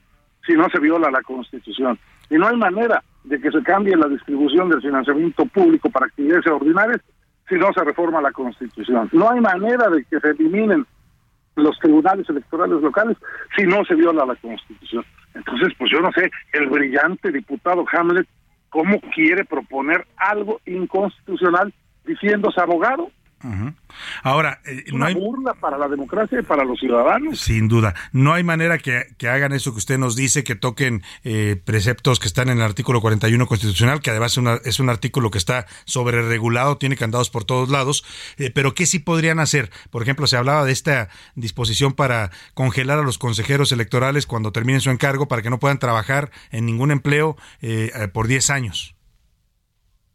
si no se viola la Constitución. Y no hay manera de que se cambie la distribución del financiamiento público para actividades ordinarias si no se reforma la Constitución. No hay manera de que se eliminen los tribunales electorales locales si no se viola la Constitución. Entonces, pues yo no sé, el brillante diputado Hamlet, ¿cómo quiere proponer algo inconstitucional diciéndose abogado? Ahora, eh, no hay burla para la democracia y para los ciudadanos. Sin duda, no hay manera que, hagan eso que usted nos dice, que toquen eh, preceptos que están en el artículo 41 constitucional, que además es, un artículo que está sobre regulado, tiene candados por todos lados, eh, pero ¿qué sí podrían hacer? Por ejemplo, se hablaba de esta disposición para congelar a los consejeros electorales cuando terminen su encargo para que no puedan trabajar en ningún empleo por 10 años.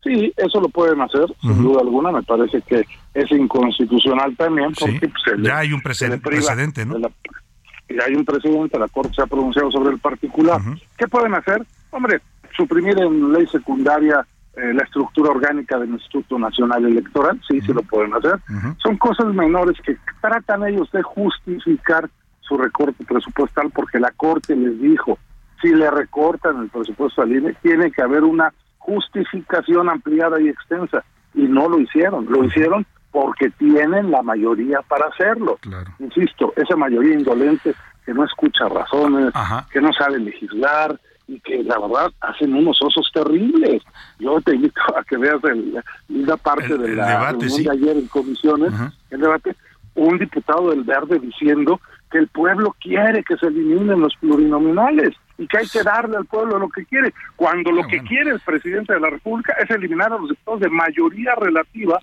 Sí, eso lo pueden hacer, sin duda alguna. Me parece que es inconstitucional también porque pues, ya hay un precedente, ¿no? ya hay un precedente, la Corte se ha pronunciado sobre el particular. ¿Qué pueden hacer? Hombre, suprimir en ley secundaria eh, la estructura orgánica del Instituto Nacional Electoral, sí, sí lo pueden hacer. Son cosas menores que tratan ellos de justificar su recorte presupuestal porque la Corte les dijo, si le recortan el presupuesto al INE, tiene que haber una justificación ampliada y extensa y no lo hicieron, lo hicieron porque tienen la mayoría para hacerlo. Insisto, esa mayoría indolente que no escucha razones, que no sabe legislar y que la verdad hacen unos osos terribles. Yo te invito a que veas el, una parte de la reunión de ayer en comisiones, el debate, un diputado del Verde diciendo que el pueblo quiere que se eliminen los plurinominales y que hay que darle al pueblo lo que quiere, cuando lo ah, que quiere el presidente de la República es eliminar a los diputados de mayoría relativa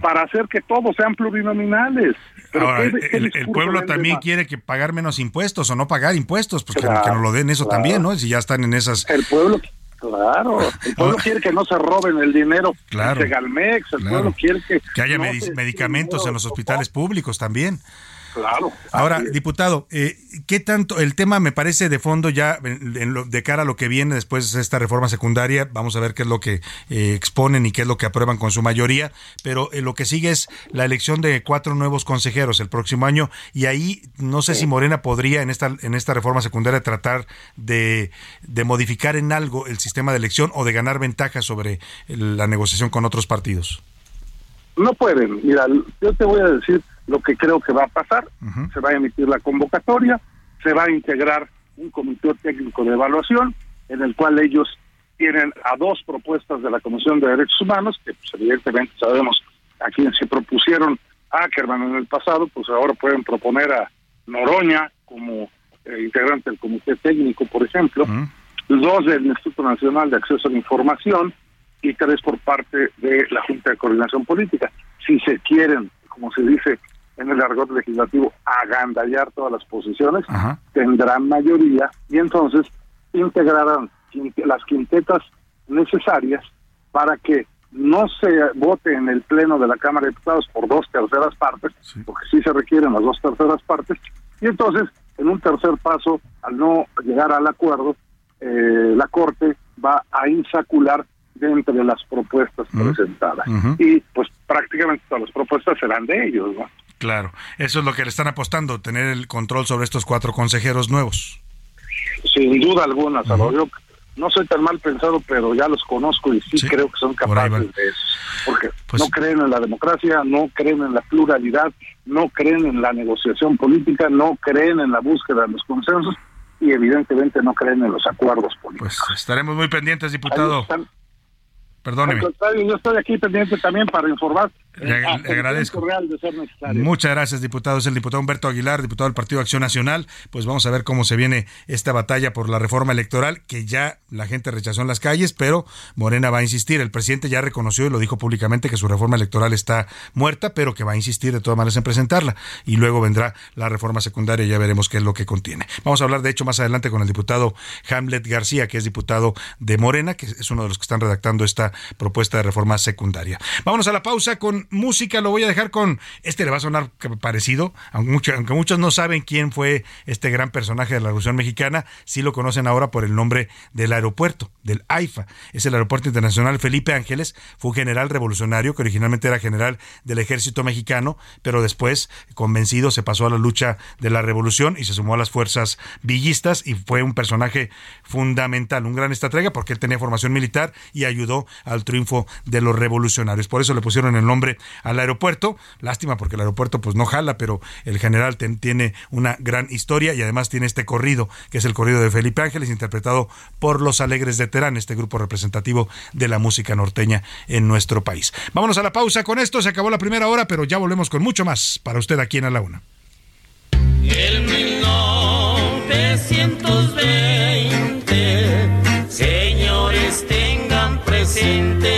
para hacer que todos sean plurinominales. Pero el, pueblo también quiere que pagar menos impuestos o no pagar impuestos, pues que, nos lo den eso también, ¿no? Si ya están en esas... El pueblo... Claro, el pueblo <laughs> quiere que no se roben el dinero claro, de Galmex, el pueblo quiere que... Que haya medicamentos en los hospitales públicos también. Claro. Ahora, diputado, eh, ¿qué tanto el tema me parece de fondo ya de cara a lo que viene después de esta reforma secundaria? Vamos a ver qué es lo que eh, exponen y qué es lo que aprueban con su mayoría, pero eh, lo que sigue es la elección de cuatro nuevos consejeros el próximo año y ahí no sé si Morena podría en esta en esta reforma secundaria tratar de, de modificar en algo el sistema de elección o de ganar ventaja sobre la negociación con otros partidos. No pueden. Mira, yo te voy a decir lo que creo que va a pasar. Se va a emitir la convocatoria, se va a integrar un comité técnico de evaluación en el cual ellos tienen a dos propuestas de la Comisión de Derechos Humanos, que pues, evidentemente sabemos a quien se propusieron Ackerman en el pasado, pues ahora pueden proponer a Noroña como eh, integrante del comité técnico, por ejemplo, dos del Instituto Nacional de Acceso a la Información y tres por parte de la Junta de Coordinación Política. Si se quieren, como se dice en el argot legislativo agandallar todas las posiciones, tendrán mayoría y entonces integrarán las quintetas necesarias para que no se vote en el Pleno de la Cámara de Diputados por dos terceras partes, porque sí se requieren las dos terceras partes, y entonces, en un tercer paso, al no llegar al acuerdo, eh, la Corte va a insacular de entre las propuestas presentadas. Y pues prácticamente todas las propuestas serán de ellos, ¿no? Claro, eso es lo que le están apostando, tener el control sobre estos cuatro consejeros nuevos. Sin duda alguna, Salvador. no soy tan mal pensado, pero ya los conozco y sí, creo que son capaces de eso. Porque pues no creen en la democracia, no creen en la pluralidad, no creen en la negociación política, no creen en la búsqueda de los consensos y evidentemente no creen en los acuerdos políticos. Pues estaremos muy pendientes, diputado. Perdóneme. yo estoy aquí pendiente también para informar. Le, agradezco. Muchas gracias, diputado. Es el diputado Humberto Aguilar, diputado del Partido Acción Nacional. Pues vamos a ver cómo se viene esta batalla por la reforma electoral, que ya la gente rechazó en las calles, pero Morena va a insistir. El presidente ya reconoció y lo dijo públicamente que su reforma electoral está muerta, pero que va a insistir de todas maneras en presentarla. Y luego vendrá la reforma secundaria y ya veremos qué es lo que contiene. Vamos a hablar, de hecho, más adelante con el diputado Hamlet García, que es diputado de Morena, que es uno de los que están redactando esta propuesta de reforma secundaria. Vámonos a la pausa con música. Lo voy a dejar con, este le va a sonar parecido, aunque, aunque muchos no saben quién fue este gran personaje de la Revolución Mexicana, sí lo conocen ahora por el nombre del aeropuerto, del AIFA. Es el Aeropuerto Internacional Felipe Ángeles, fue un general revolucionario que originalmente era general del ejército mexicano, pero después, convencido, se pasó a la lucha de la revolución y se sumó a las fuerzas villistas y fue un personaje fundamental, un gran estratega porque él tenía formación militar y ayudó al triunfo de los revolucionarios. Por eso le pusieron el nombre nombre al aeropuerto. Lástima porque el aeropuerto pues no jala, pero el general tiene una gran historia y además tiene este corrido, que es el corrido de Felipe Ángeles, interpretado por Los Alegres de Terán, este grupo representativo de la música norteña en nuestro país. Vámonos a la pausa con esto, se acabó la primera hora, pero ya volvemos con mucho más para usted aquí en A la Una. El 1920, señores, tengan presente.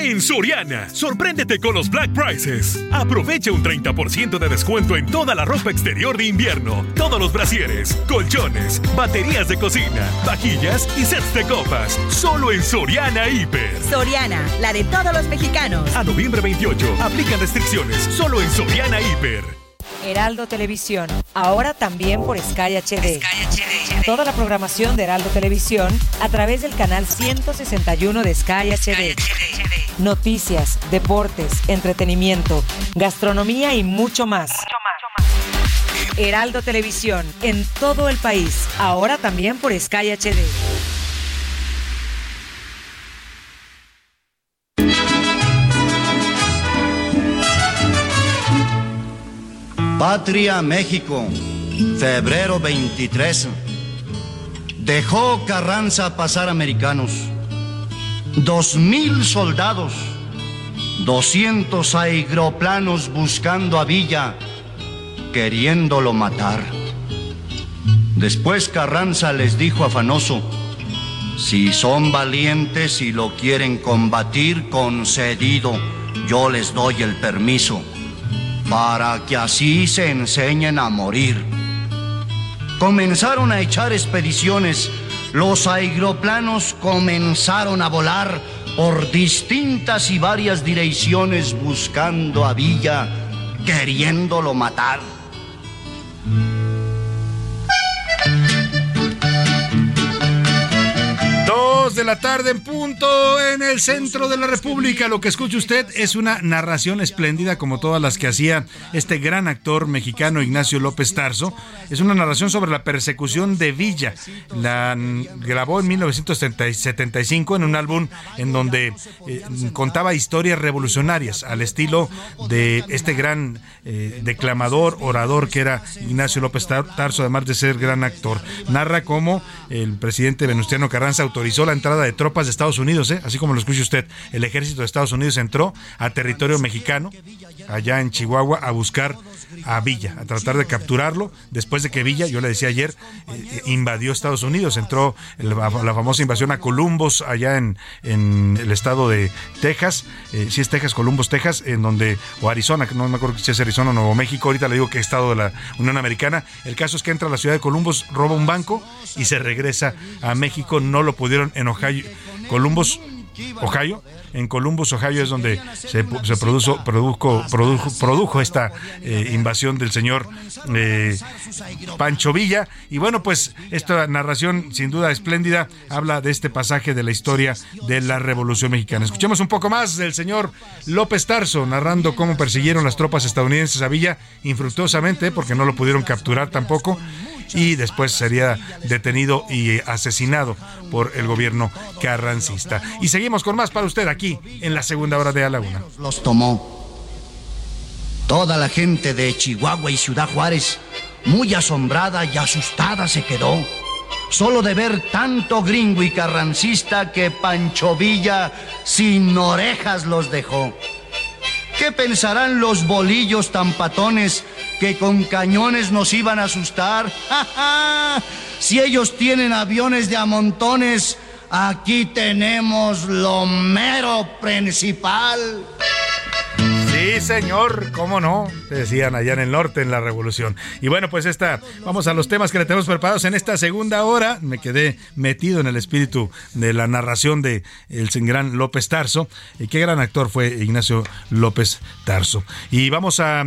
En Soriana, sorpréndete con los Black Prices. Aprovecha un 30% de descuento en toda la ropa exterior de invierno, todos los brasieres, colchones, baterías de cocina, vajillas y sets de copas. Solo en Soriana Hiper. Soriana, la de todos los mexicanos. A noviembre 28, aplican restricciones. Solo en Soriana Hiper. Heraldo Televisión, ahora también por Sky HD. Toda la programación de Heraldo Televisión a través del canal 161 de Sky HD. Noticias, deportes, entretenimiento, gastronomía y mucho más. Heraldo Televisión, en todo el país, ahora también por Sky HD. Patria México, febrero 23. Dejó Carranza pasar americanos. Dos mil soldados, doscientos aeroplanos buscando a Villa, queriéndolo matar. Después Carranza les dijo afanoso, si son valientes y lo quieren combatir, concedido, yo les doy el permiso para que así se enseñen a morir. Comenzaron a echar expediciones, los aeroplanos comenzaron a volar por distintas y varias direcciones buscando a Villa, queriéndolo matar. Dos de la tarde en punto en el centro de la República. Lo que escucha usted es una narración espléndida como todas las que hacía este gran actor mexicano Ignacio López Tarso. Es una narración sobre la persecución de Villa. La grabó en 1975 en un álbum en donde eh, contaba historias revolucionarias al estilo de este gran eh, declamador, orador que era Ignacio López Tar- Tarso, además de ser gran actor. Narra cómo el presidente Venustiano Carranza autorizó la entrada de tropas de Estados Unidos, ¿eh? así como lo escucha usted. El ejército de Estados Unidos entró a territorio mexicano, allá en Chihuahua, a buscar a Villa, a tratar de capturarlo, después de que Villa, yo le decía ayer, eh, invadió Estados Unidos, entró la famosa invasión a Columbus, allá en, en el estado de Texas, eh, si es Texas, Columbus, Texas, en donde, o Arizona, no me acuerdo si es Arizona o Nuevo México, ahorita le digo que estado de la Unión Americana, el caso es que entra a la ciudad de Columbus, roba un banco y se regresa a México, no lo pudieron en Ohio, Columbus, Ohio. En Columbus, Ohio es donde se, se produjo, produjo, produjo, produjo esta eh, invasión del señor eh, Pancho Villa. Y bueno, pues esta narración sin duda espléndida habla de este pasaje de la historia de la Revolución Mexicana. Escuchemos un poco más del señor López Tarso narrando cómo persiguieron las tropas estadounidenses a Villa infructuosamente porque no lo pudieron capturar tampoco y después sería detenido y asesinado por el gobierno carrancista. Y seguimos con más para usted aquí en la segunda hora de A la Una. Los tomó. Toda la gente de Chihuahua y Ciudad Juárez, muy asombrada y asustada, se quedó. solo de ver tanto gringo y carrancista que Pancho Villa sin orejas los dejó. ¿Qué pensarán los bolillos tan patones que con cañones nos iban a asustar? <laughs> ¡Ja! Si ellos tienen aviones de a montones, aquí tenemos lo mero principal. Sí, señor, cómo no, decían allá en el norte en la revolución. Y bueno, pues esta, vamos a los temas que le tenemos preparados en esta segunda hora. Me quedé metido en el espíritu de la narración de el gran López Tarso. Y qué gran actor fue Ignacio López Tarso. Y vamos a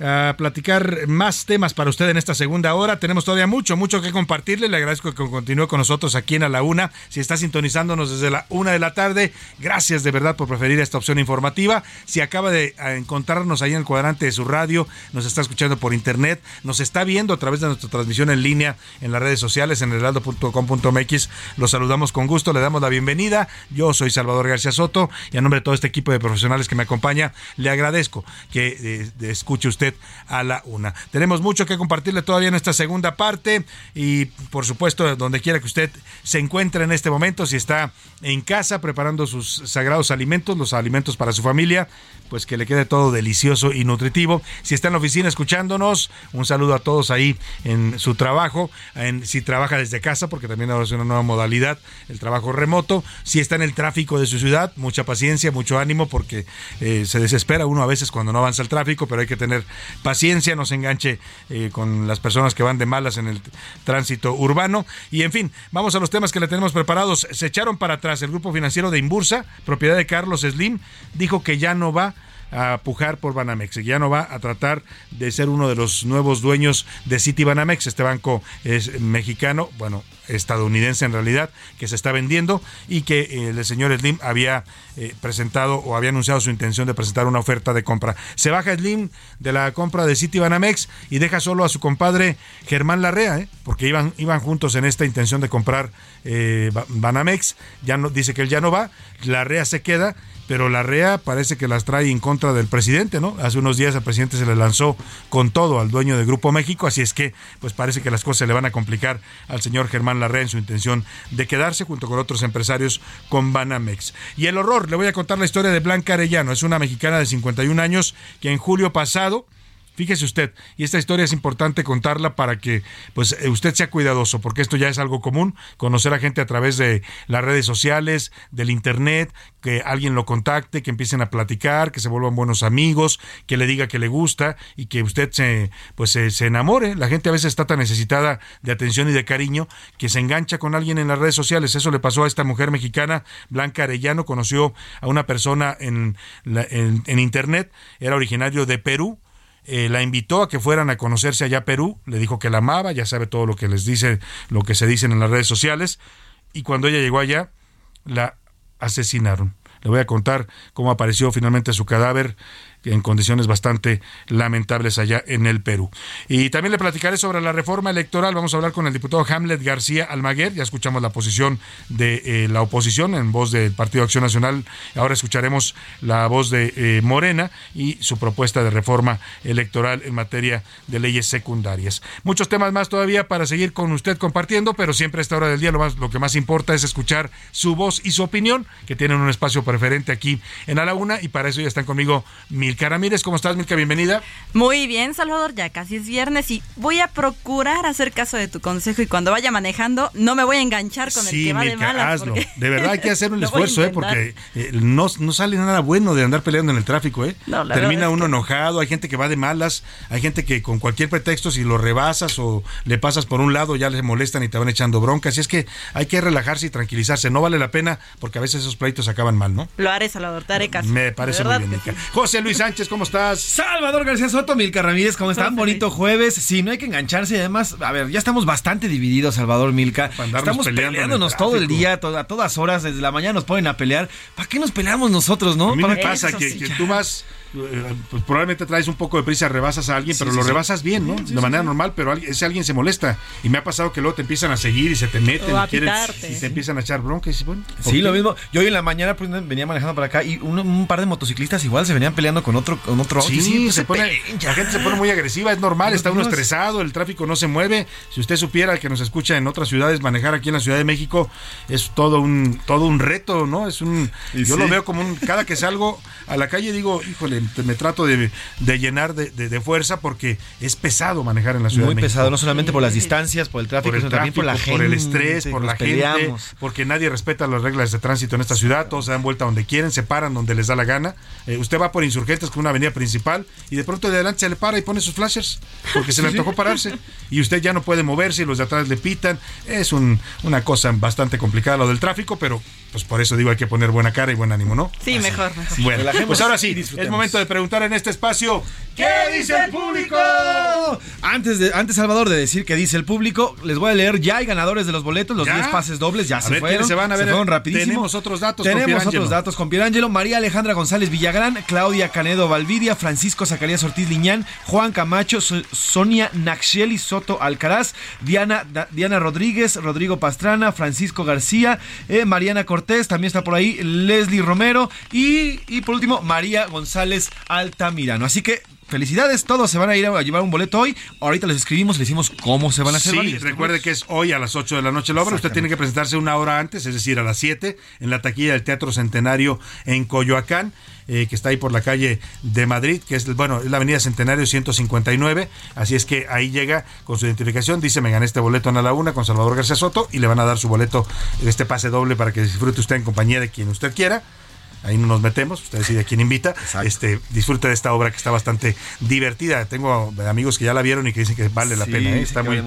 a platicar más temas para usted en esta segunda hora. Tenemos todavía mucho, mucho que compartirle. Le agradezco que continúe con nosotros aquí en A la Una. Si está sintonizándonos desde la una de la tarde, gracias de verdad por preferir esta opción informativa. Si acaba de encontrarnos ahí en el cuadrante de su radio, nos está escuchando por internet, nos está viendo a través de nuestra transmisión en línea en las redes sociales en heraldo.com.mx, los saludamos con gusto, le damos la bienvenida. Yo soy Salvador García Soto y a nombre de todo este equipo de profesionales que me acompaña, le agradezco que eh, escuche usted a la una. Tenemos mucho que compartirle todavía en esta segunda parte y por supuesto donde quiera que usted se encuentre en este momento, si está en casa preparando sus sagrados alimentos, los alimentos para su familia, pues que le quede todo delicioso y nutritivo. Si está en la oficina escuchándonos, un saludo a todos ahí en su trabajo, en, si trabaja desde casa, porque también ahora es una nueva modalidad, el trabajo remoto. Si está en el tráfico de su ciudad, mucha paciencia, mucho ánimo, porque eh, se desespera uno a veces cuando no avanza el tráfico, pero hay que tener paciencia, no se enganche eh, con las personas que van de malas en el tránsito urbano. Y en fin, vamos a los temas que le tenemos preparados. Se echaron para atrás el grupo financiero de Imbursa, propiedad de Carlos Slim, dijo que ya no va a pujar por Banamex. Ya no va a tratar de ser uno de los nuevos dueños de City Banamex. Este banco es mexicano, bueno, estadounidense en realidad, que se está vendiendo y que eh, el señor Slim había eh, presentado o había anunciado su intención de presentar una oferta de compra. Se baja Slim de la compra de City Banamex y deja solo a su compadre Germán Larrea, ¿eh? porque iban, iban juntos en esta intención de comprar Banamex. Ya no, dice que él ya no va, Larrea se queda pero la REA parece que las trae en contra del presidente, ¿no? Hace unos días el presidente se le lanzó con todo al dueño de Grupo México, así es que pues parece que las cosas se le van a complicar al señor Germán Larrea en su intención de quedarse junto con otros empresarios con Banamex. Y el horror, le voy a contar la historia de Blanca Arellano, es una mexicana de 51 años que en julio pasado Fíjese usted, y esta historia es importante contarla para que pues eh, usted sea cuidadoso, porque esto ya es algo común, conocer a gente a través de las redes sociales, del internet, que alguien lo contacte, que empiecen a platicar, que se vuelvan buenos amigos, que le diga que le gusta y que usted se pues se, enamore. La gente a veces está tan necesitada de atención y de cariño que se engancha con alguien en las redes sociales. Eso le pasó a esta mujer mexicana, Blanca Arellano, conoció a una persona en, en internet, era originario de Perú, eh, la invitó a que fueran a conocerse allá a Perú, le dijo que la amaba, ya sabe todo lo que les dice, lo que se dicen en las redes sociales, y cuando ella llegó allá, la asesinaron. Le voy a contar cómo apareció finalmente su cadáver en condiciones bastante lamentables allá en el Perú. Y también le platicaré sobre la reforma electoral. Vamos a hablar con el diputado Hamlet García Almaguer. Ya escuchamos la posición de eh, la oposición en voz del Partido Acción Nacional. Ahora escucharemos la voz de eh, Morena y su propuesta de reforma electoral en materia de leyes secundarias. Muchos temas más todavía para seguir con usted compartiendo, pero siempre a esta hora del día lo, más, lo que más importa es escuchar su voz y su opinión, que tienen un espacio preferente aquí en A la Una, y para eso ya están conmigo mil Milka Ramírez. ¿Cómo estás, Milka? Bienvenida. Muy bien, Salvador. Ya casi es viernes y voy a procurar hacer caso de tu consejo y cuando vaya manejando no me voy a enganchar con el que va de malas. Hazlo. De verdad hay que hacer <laughs> un esfuerzo, ¿eh? Porque eh, no, no, sale nada bueno de andar peleando en el tráfico, ¿eh? Termina uno enojado, hay gente que va de malas, hay gente que con cualquier pretexto, si lo rebasas o le pasas por un lado, ya les molestan y te van echando broncas. Y es que hay que relajarse y tranquilizarse. No vale la pena porque a veces esos pleitos acaban mal, ¿no? Lo haré, Salvador, te haré caso. Me parece muy bien, Milka. José Luis Sánchez, ¿cómo estás? Salvador García Soto, Milka Ramírez, ¿cómo están? Bonito jueves. Sí, no hay que engancharse y además, a ver, ya estamos bastante divididos, Salvador Milka. Estamos peleándonos todo el día, a todas horas, desde la mañana nos ponen a pelear. ¿Para qué nos peleamos nosotros, no? A mí me pasa que, que tú vas eh, pues probablemente traes un poco de prisa, rebasas a alguien, pero lo rebasas bien, ¿no? de manera normal, pero ese alguien se molesta. Y me ha pasado que luego te empiezan a seguir y se te meten y, y, te empiezan a echar bronca. Y bueno, sí, lo mismo. Yo hoy en la mañana pues, venía manejando para acá y un, par de motociclistas igual se venían peleando con con otro, con otro auto. Sí, se pone, la gente se pone muy agresiva, es normal, está uno estresado, el tráfico no se mueve. Si usted supiera que nos escucha en otras ciudades, manejar aquí en la Ciudad de México es todo un, todo un reto, ¿no? Es un, yo lo veo como un, cada que salgo a la calle digo, híjole, me trato de, llenar de, fuerza porque es pesado manejar en la Ciudad de México. Muy pesado, no solamente por las distancias, por el tráfico, sino también por la gente. Por el estrés, por la gente, porque nadie respeta las reglas de tránsito en esta ciudad, todos se dan vuelta donde quieren, se paran donde les da la gana. Eh, usted va por insurgentes con una avenida principal y de pronto de adelante se le para y pone sus flashers porque se le <laughs> antojó pararse y usted ya no puede moverse y los de atrás le pitan. Es una cosa bastante complicada lo del tráfico, pero pues por eso digo hay que poner buena cara y buen ánimo, ¿no? Sí, mejor, Bueno, pues ahora sí, es momento de preguntar en este espacio, ¿qué dice el público? Antes, de, antes Salvador, de decir qué dice el público, les voy a leer, ya hay ganadores de los boletos, los 10 pases dobles, ya se fueron. Se van a ver, fueron rapidísimo. Tenemos otros datos Tenemos otros datos con Pierangelo, María Alejandra González Villagrán, Claudia Canedo Valvidia, Francisco Zacarías Ortiz Liñán, Juan Camacho, Sonia Naxieli Soto Alcaraz, Diana, Diana Rodríguez, Rodrigo Pastrana, Francisco García, eh, Mariana Cortés, también está por ahí Leslie Romero y, y por último María González Altamirano. Así que felicidades, todos se van a ir a llevar un boleto hoy. Ahorita les escribimos, les decimos cómo se van a hacer. Sí, recuerde que es hoy a las 8 de la noche la obra. Usted tiene que presentarse una hora antes, es decir, a las 7, en la taquilla del Teatro Centenario en Coyoacán. Eh, que está ahí por la calle de Madrid, que es, bueno, es la avenida Centenario 159. Así es que ahí llega con su identificación, dice, me gané este boleto en la una con Salvador García Soto y le van a dar su boleto, este pase doble para que disfrute usted en compañía de quien usted quiera ahí no nos metemos, usted decide a quién invita. Este, disfrute de esta obra que está bastante divertida. Tengo amigos que ya la vieron y que dicen que vale la pena. ¿eh? Está muy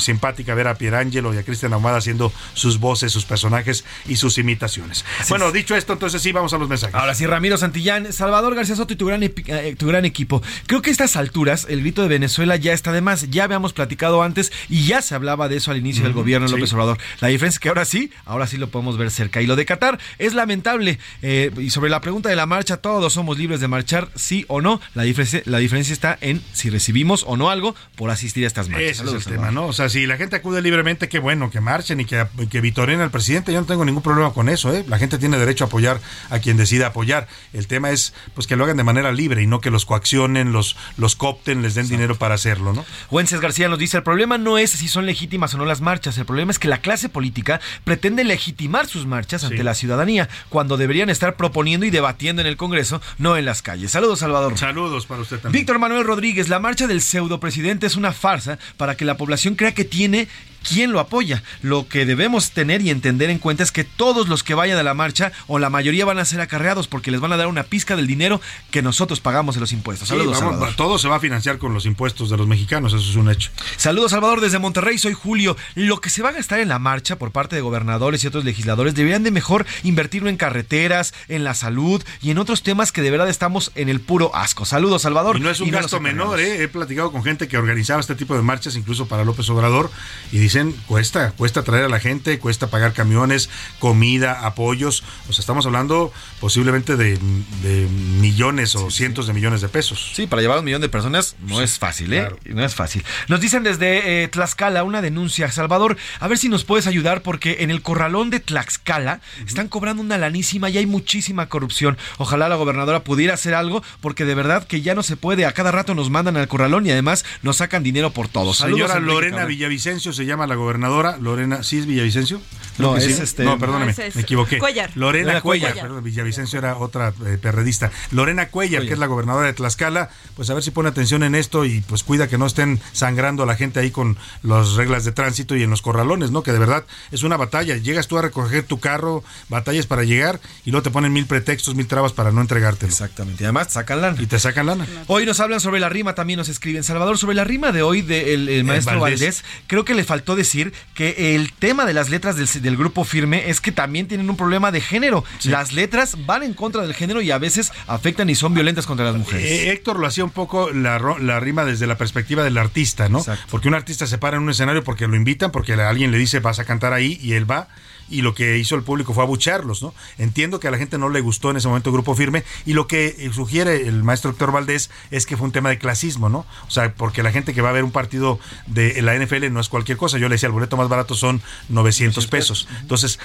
simpática ver a Pierangelo y a Cristian Ahumada haciendo sus voces, sus personajes y sus imitaciones. bueno, dicho esto, entonces sí, vamos a los mensajes. Ahora sí, Ramiro Santillán, Salvador García Soto y tu gran, eh, tu gran equipo. Creo que a estas alturas el grito de Venezuela ya está de más. Ya habíamos platicado antes y ya se hablaba de eso al inicio del gobierno de López Obrador. La diferencia es que ahora sí, ahora sí lo podemos ver cerca. Y lo de Qatar es lamentable. Eh, y sobre la pregunta de la marcha, todos somos libres de marchar, sí o no. La diferencia, la diferencia está en si recibimos o no algo por asistir a estas marchas. Ese es el tema, ¿no? O sea, si la gente acude libremente, qué bueno, que marchen y que, que vitoren al presidente. Yo no tengo ningún problema con eso, ¿eh? La gente tiene derecho a apoyar a quien decida apoyar. El tema es pues que lo hagan de manera libre y no que los coaccionen, los, los copten, les den dinero para hacerlo, ¿no? Wences García nos dice, el problema no es si son legítimas o no las marchas, el problema es que la clase política pretende legitimar sus marchas ante la ciudadanía, cuando deberían estar proponiendo y debatiendo en el Congreso, no en las calles. Saludos, Salvador. Saludos para usted también. Víctor Manuel Rodríguez, la marcha del pseudo presidente es una farsa para que la población crea que tiene quién lo apoya. Lo que debemos tener y entender en cuenta es que todos los que vayan a la marcha o la mayoría van a ser acarreados porque les van a dar una pizca del dinero que nosotros pagamos de los impuestos. Saludos, Salvador. Todo se va a financiar con los impuestos de los mexicanos, eso es un hecho. Saludos, Salvador, desde Monterrey, soy Julio. Lo que se va a gastar en la marcha por parte de gobernadores y otros legisladores deberían de mejor invertirlo en carreteras, en la salud y en otros temas que de verdad estamos en el puro asco. Saludos, Salvador. Y no es un gasto menor, ¿eh? he platicado con gente que organizaba este tipo de marchas, incluso para López Obrador, y dicen, cuesta, cuesta traer a la gente, cuesta pagar camiones, comida, apoyos. O sea, estamos hablando posiblemente de, millones o cientos de millones de pesos. Sí, para llevar a un millón de personas no es fácil, ¿eh? No es fácil. Nos dicen desde eh, Tlaxcala una denuncia, Salvador, a ver si nos puedes ayudar porque en el corralón de Tlaxcala están cobrando una lanísima y hay muchísima corrupción. Ojalá la gobernadora pudiera hacer algo porque de verdad que ya no se puede. A cada rato nos mandan al corralón y además nos sacan dinero por todo. Saludos Señora Lorena Villavicencio se llama la gobernadora Lorena, ¿sí es Villavicencio? No, es este. No, perdóname, me equivoqué. Cuellar. Lorena, Cuellar, perdón, Villavicencio era otra eh, perredista. Lorena Cuellar, que es la gobernadora de Tlaxcala, pues a ver si pone atención en esto y pues cuida que no estén sangrando a la gente ahí con las reglas de tránsito y en los corralones, ¿no? Que de verdad es una batalla. Llegas tú a recoger tu carro, batallas para llegar y luego te ponen mil pretextos, mil trabas para no entregártelo. Exactamente. Y además sacan lana. Y te sacan lana. Hoy nos hablan sobre la rima, también nos escriben. Salvador, sobre la rima de hoy del eh, maestro Valdés, creo que le faltó decir que el tema de las letras del, grupo firme es que también tienen un problema de género. Las letras van en contra del género y a veces afectan y son violentas contra las mujeres. Eh, Héctor lo hacía un poco la, rima desde la perspectiva del artista, ¿no? Porque un artista se para en un escenario porque lo invitan, porque alguien le dice vas a cantar ahí y él va y lo que hizo el público fue abucharlos, ¿no? Entiendo que a la gente no le gustó en ese momento Grupo Firme y lo que eh, sugiere el maestro Héctor Valdés es que fue un tema de clasismo, ¿no? O sea, porque la gente que va a ver un partido de la NFL no es cualquier cosa. Yo le decía, el boleto más barato son 900 pesos. Entonces,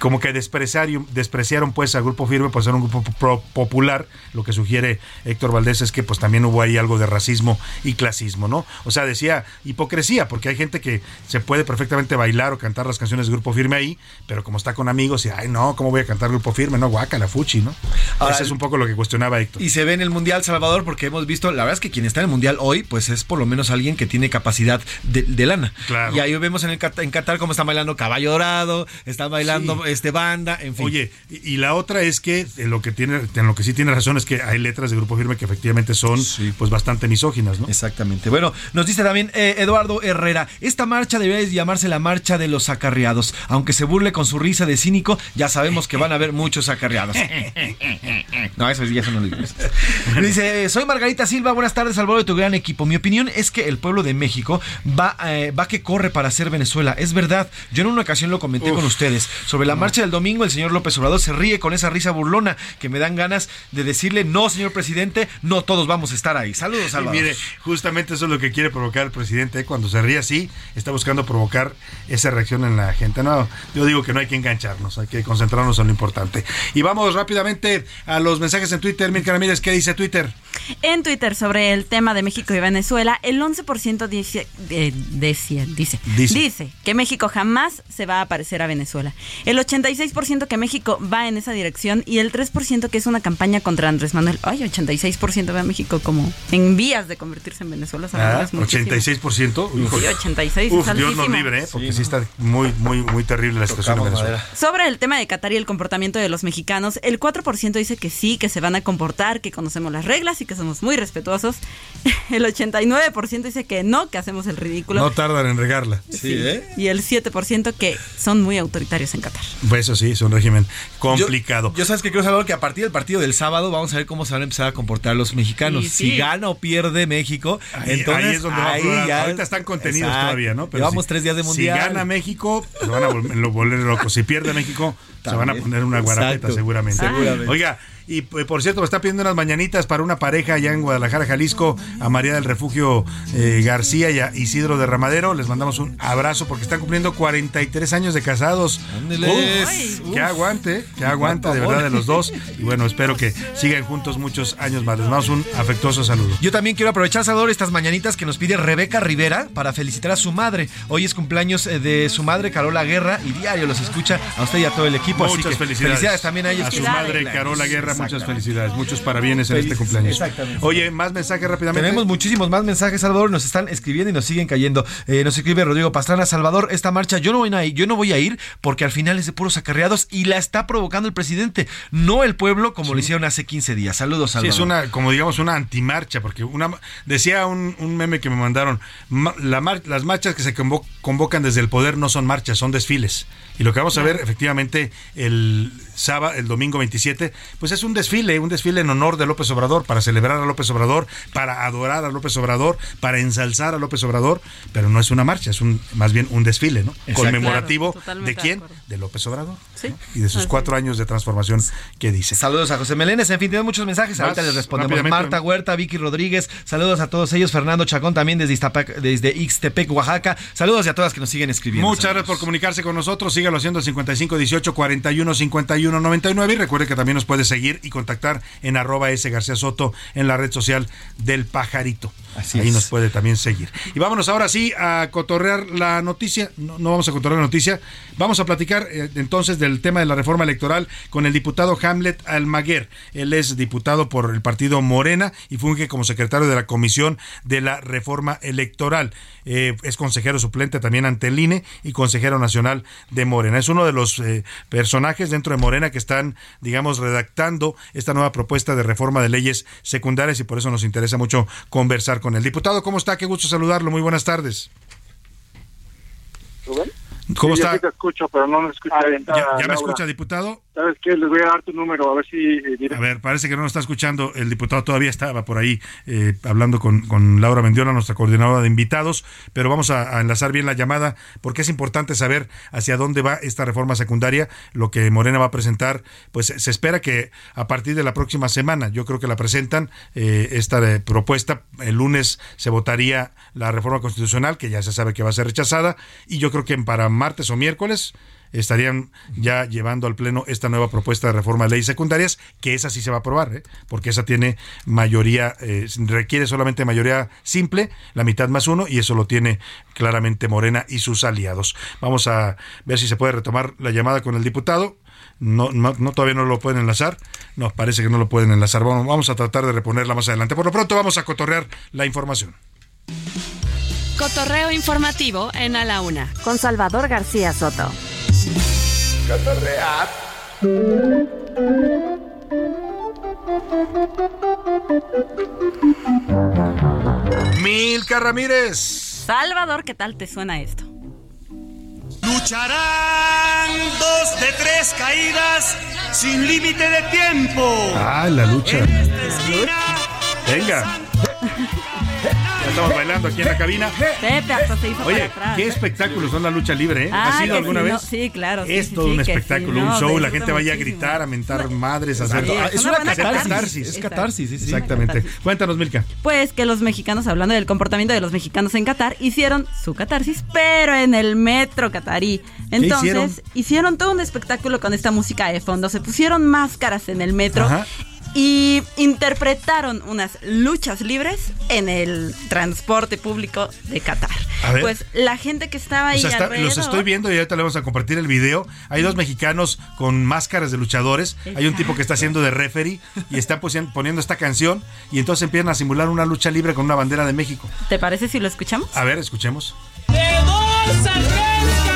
como que despreciaron, despreciaron pues al Grupo Firme por ser un grupo popular. Lo que sugiere Héctor Valdés es que pues también hubo ahí algo de racismo y clasismo, ¿no? O sea, decía hipocresía, porque hay gente que se puede perfectamente bailar o cantar las canciones de Grupo Firme ahí, pero como está con amigos y, ay, no, ¿cómo voy a cantar Grupo Firme? No, guaca, la fuchi, ¿no? Ahora, Ese es un poco lo que cuestionaba Héctor. Y se ve en el Mundial Salvador porque hemos visto, la verdad es que quien está en el Mundial hoy, pues es por lo menos alguien que tiene capacidad de, lana. Claro. Y ahí vemos en, el, en Qatar cómo está bailando Caballo Dorado, está bailando este banda, en fin. Oye, y, la otra es que en lo que tiene, en lo que sí tiene razón es que hay letras de Grupo Firme que efectivamente son pues bastante misóginas, ¿no? Exactamente. Bueno, nos dice también eh, Eduardo Herrera, esta marcha debería llamarse la marcha de los acarreados. Aunque se burle con su risa de cínico, ya sabemos que van a haber muchos acarreados. <laughs> no, eso ya son los Dice, soy Margarita Silva, buenas tardes, al de tu gran equipo. Mi opinión es que el pueblo de México va, eh, va que corre para ser Venezuela. Es verdad, yo en una ocasión lo comenté con ustedes. Sobre la marcha del domingo, el señor López Obrador se ríe con esa risa burlona que me dan ganas de decirle, no, señor presidente, no todos vamos a estar ahí. Saludos, Salvador. mire, justamente eso es lo que quiere provocar el presidente. Cuando se ríe así, está buscando provocar esa reacción en la gente. No, yo digo que no hay que engancharnos, hay que concentrarnos en lo importante. Y vamos rápidamente a los mensajes en Twitter. Mirka Ramírez, ¿qué dice Twitter? En Twitter sobre el tema de México y Venezuela, el 11% dice, eh, dice, dice, dice que México jamás se va a parecer a Venezuela. El 86% que México va en esa dirección y el 3% que es una campaña contra Andrés Manuel. Ay, 86% ve a México como en vías de convertirse en Venezuela. Ah, 86%. sí, 86. Uf, Dios nos libre, ¿eh? porque sí, está muy, muy, muy terrible la situación Sobre el tema de Qatar y el comportamiento de los mexicanos, el 4% dice que sí, que se van a comportar, que conocemos las reglas y que somos muy respetuosos. <laughs> El 89% dice que no, que hacemos el ridículo. No tardan en regarla. Sí, ¿eh? Y el 7% que son muy autoritarios en Qatar. Pues eso sí, es un régimen complicado. Yo, sabes que quiero saber que a partir del partido del sábado vamos a ver cómo se van a empezar a comportar los mexicanos. Si gana o pierde México, entonces ahí es donde va a Ahorita están contenidos todavía, ¿no? Pero Llevamos tres días de mundial. Si gana México, se van a volver locos. Si pierde México, se van a poner una guarapeta seguramente. seguramente. Oiga, y eh, por cierto, me está pidiendo unas mañanitas para una pareja allá en Guadalajara, Jalisco, a María del Refugio eh, García y a Isidro de Ramadero. Les mandamos un abrazo porque están cumpliendo 43 años de casados. que aguante, que aguante de verdad de los dos. Y bueno, espero que sigan juntos muchos años más. Les mandamos un afectuoso saludo. Yo también quiero aprovechar, Salvador, estas mañanitas que nos pide Rebeca Rivera para felicitar a su madre. Hoy es cumpleaños eh, de su madre, Carola Guerra, y diario los escucha a usted y a todo el equipo. Muchas felicidades. también a ellos. A su madre, Carola Guerra muchas felicidades, muchos parabienes en este cumpleaños. Exactamente. Oye, más mensajes rápidamente. Tenemos muchísimos más mensajes, Salvador, nos están escribiendo y nos siguen cayendo. Eh, nos escribe Rodrigo Pastrana, Salvador, esta marcha yo no voy a ir, yo no voy a ir porque al final es de puros acarreados y la está provocando el presidente, no el pueblo como lo hicieron hace 15 días. Saludos, Salvador. Sí, es una, como digamos, una antimarcha, porque una decía un, meme que me mandaron, las marchas que se convocan desde el poder no son marchas, son desfiles. Y lo que vamos a ver efectivamente el sábado, el domingo 27, pues es un desfile, un desfile en honor de López Obrador, para celebrar a López Obrador, para adorar a López Obrador, para ensalzar a López Obrador, pero no es una marcha, es un más bien un desfile, ¿no? Conmemorativo de quién? De, López Obrador. Sí. Y de sus cuatro años de transformación que dice. Saludos a José Meléndez, en fin, tenemos muchos mensajes, ahorita les respondemos. Marta Huerta, Vicky Rodríguez, saludos a todos ellos, Fernando Chacón también desde desde Ixtepec, Oaxaca. Saludos a todas que nos siguen escribiendo. Muchas gracias por comunicarse con nosotros sígalo haciendo al 55 18 41 51 99 y recuerde que también nos puede seguir y contactar en arroba S García Soto en la red social del pajarito. Ahí nos puede también seguir. Y vámonos ahora sí a cotorrear la noticia. No, vamos a cotorrear la noticia. Vamos a platicar eh, entonces del tema de la reforma electoral con el diputado Hamlet Almaguer. Él es diputado por el partido Morena y funge como secretario de la Comisión de la Reforma Electoral. Eh, es consejero suplente también ante el INE y consejero nacional de Morena. Es uno de los eh, personajes dentro de Morena que están, digamos, redactando esta nueva propuesta de reforma de leyes secundarias y por eso nos interesa mucho conversar con el diputado. ¿Cómo está? Qué gusto saludarlo. Muy buenas tardes. ¿Cómo está? escucho, pero no me escucha ¿Ya, me escucha, diputado? ¿Sabes qué? Les voy a dar tu número, a ver si... Eh, a ver, parece que no nos está escuchando. El diputado todavía estaba por ahí eh, hablando con, con, Laura Mendiola, nuestra coordinadora de invitados, pero vamos a, enlazar bien la llamada porque es importante saber hacia dónde va esta reforma secundaria, lo que Morena va a presentar. Pues se espera que a partir de la próxima semana, yo creo que la presentan eh, esta propuesta. El lunes se votaría la reforma constitucional, que ya se sabe que va a ser rechazada, y yo creo que para martes o miércoles estarían ya llevando al Pleno esta nueva propuesta de reforma de leyes secundarias, que esa sí se va a aprobar, ¿eh? porque esa tiene mayoría, eh, requiere solamente mayoría simple, la mitad más uno, y eso lo tiene claramente Morena y sus aliados. Vamos a ver si se puede retomar la llamada con el diputado. No, no, todavía no lo pueden enlazar. Nos parece que no lo pueden enlazar. Vamos, vamos a tratar de reponerla más adelante. Por lo pronto vamos a cotorrear la información. Cotorreo informativo en A la Una, con Salvador García Soto. Cotorrear. Milka Ramírez. Salvador, ¿qué tal te suena esto? Lucharán dos de tres caídas sin límite de tiempo. Ah, la lucha. Venga. Estamos bailando aquí en la cabina. Oye, qué espectáculos son la lucha libre, ¿eh? ¿Has sido alguna vez? sí, claro. es todo un espectáculo, un show. La gente vaya a gritar, a mentar madres, a hacer. es una catarsis. Es catarsis, sí, Exactamente. Cuéntanos, Milka. Pues que los mexicanos, hablando del comportamiento de los mexicanos en Qatar, hicieron su catarsis, pero en el metro catarí. Entonces, hicieron? todo un espectáculo con esta música de fondo. Se pusieron máscaras en el metro y interpretaron unas luchas libres en el transporte público de Qatar. Pues la gente que estaba ahí. los estoy viendo y ahorita le vamos a compartir el video. Hay dos mexicanos con máscaras de luchadores. Hay un tipo que está haciendo de referee y está poniendo esta canción y entonces empiezan a simular una lucha libre con una bandera de México. ¿Te parece si lo escuchamos? A ver, escuchemos. De dos a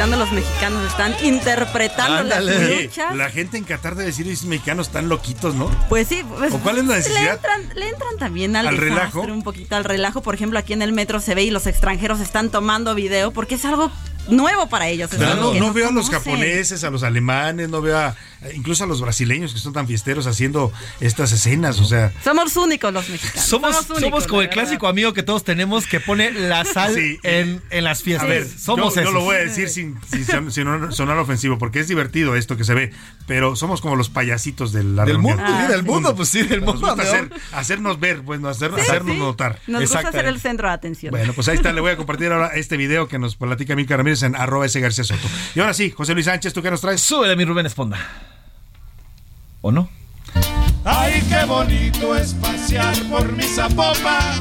Los mexicanos, están interpretando las luchas. La gente en Qatar de decir los mexicanos están loquitos, ¿no? Pues sí. Pues, ¿O cuál es la necesidad? Le entran, también al, relajo. Un poquito al relajo. Por ejemplo, aquí en el metro se ve y los extranjeros están tomando video porque es algo nuevo para ellos. no, veo a los japoneses, a los alemanes, no veo a, incluso a los brasileños que son tan fiesteros haciendo estas escenas, o sea. Somos únicos los mexicanos. Somos, somos, como el clásico amigo que todos tenemos que pone la <laughs> sal en, las fiestas. A ver, somos yo, lo voy a decir sin, sonar ofensivo, porque es divertido esto que se ve, pero somos como los payasitos del mundo. del mundo, pues sí, del mundo. hacernos ver, pues, hacernos notar. Nos gusta ser el centro de atención. Bueno, pues ahí está, le voy a compartir ahora este video que nos platica Milka Ramírez Y ahora sí, José Luis Sánchez, ¿tú qué nos traes? Sube de mi Rubén Esponda. ¿O no? Ay, qué bonito es pasear por mi zapopa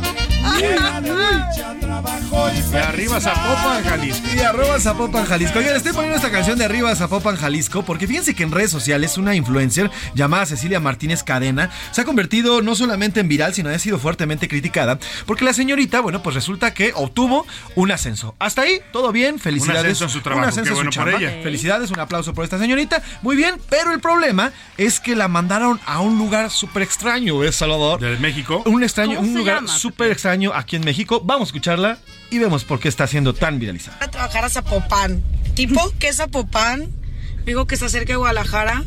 de arriba Zapopan, Jalisco. Y arriba Zapopan, Jalisco. Oigan, estoy poniendo esta canción de arriba Zapopan, Jalisco, porque fíjense que en redes sociales una influencer llamada Cecilia Martínez Cadena se ha convertido no solamente en viral, sino ha sido fuertemente criticada, porque la señorita, bueno, pues resulta que obtuvo un ascenso. Hasta ahí, todo bien, felicidades. Un ascenso en su trabajo, un ascenso bueno por ella. Felicidades, un aplauso por esta señorita. Muy bien, pero el problema es que la mandaron a un lugar súper extraño, ¿ves, Salvador? ¿De México? Un extraño, un lugar súper extraño aquí en México. Vamos a escucharla y vemos por qué está siendo tan viralizada. A trabajar a Zapopan. ¿Tipo qué es Zapopan? Digo que está cerca de Guadalajara.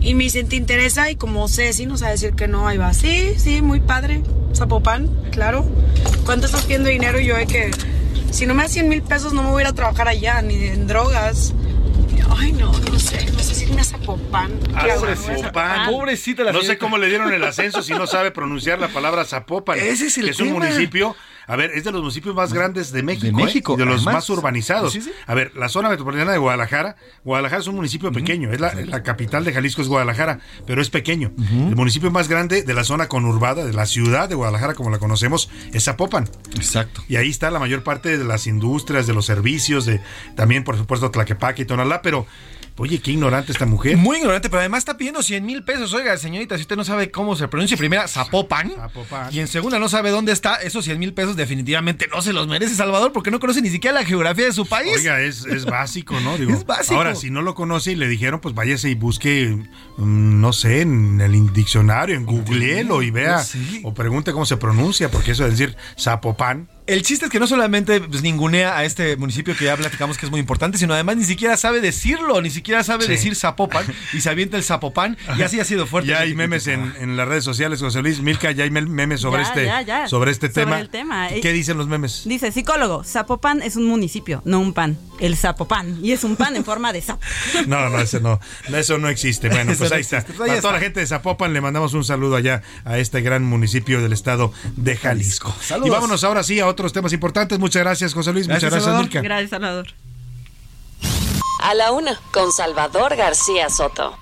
Y me dice, ¿te interesa? Y como sé, si nos va a decir que no, ahí va. Sí, sí, muy padre. Zapopan, claro. ¿Cuánto estás pidiendo dinero? Y yo de que, si no me da 100 mil pesos, no me voy a ir a trabajar allá, ni en drogas. Ay, no, no sé, no sé si una Zapopan. Ah, Zapopan. Pobrecita la No sé cómo le dieron el ascenso si no sabe pronunciar la palabra Zapopan. Ese es el que es un municipio a ver, es de los municipios más grandes de México. De ¿eh? De los más urbanizados. A ver, la zona metropolitana de Guadalajara. Guadalajara es un municipio pequeño. Es la, capital de Jalisco, es Guadalajara, pero es pequeño. El municipio más grande de la zona conurbada, de la ciudad de Guadalajara, como la conocemos, es Zapopan. Exacto. Y ahí está la mayor parte de las industrias, de los servicios, de también, por supuesto, Tlaquepaque y Tonalá, pero Oye, qué ignorante esta mujer. Muy ignorante, pero además está pidiendo 100 mil pesos. Oiga, señorita, si usted no sabe cómo se pronuncia, primera, Zapopan. Zapopan. Y en segunda, no sabe dónde está. Esos 100 mil pesos definitivamente no se los merece Salvador porque no conoce ni siquiera la geografía de su país. Oiga, es, básico, ¿no? <laughs> Digo, es básico. Ahora, si no lo conoce y le dijeron, pues váyase y busque, mm, no sé, en el diccionario, en Google y vea, o pregunte cómo se pronuncia, porque eso de decir Zapopan El chiste es que no solamente pues, ningunea a este municipio que ya platicamos que es muy importante, sino además ni siquiera sabe decirlo, ni siquiera sabe decir Zapopan y se avienta el Zapopan y así ha sido fuerte. Ya hay memes en, las redes sociales, José Luis Milka, ya hay memes sobre este sobre este tema. ¿Qué dicen los memes? Dice psicólogo, Zapopan es un municipio, no un pan. El Zapopan y es un pan en forma de sapo. <laughs> No, no, eso no, eso no existe. Bueno, pues ahí está. Pues a toda la gente de Zapopan le mandamos un saludo allá a este gran municipio del estado de Jalisco. Saludos. Y vámonos ahora sí a otros temas importantes. Muchas gracias, José Luis. Muchas gracias, Milka. Gracias, Salvador. A la una, con Salvador García Soto.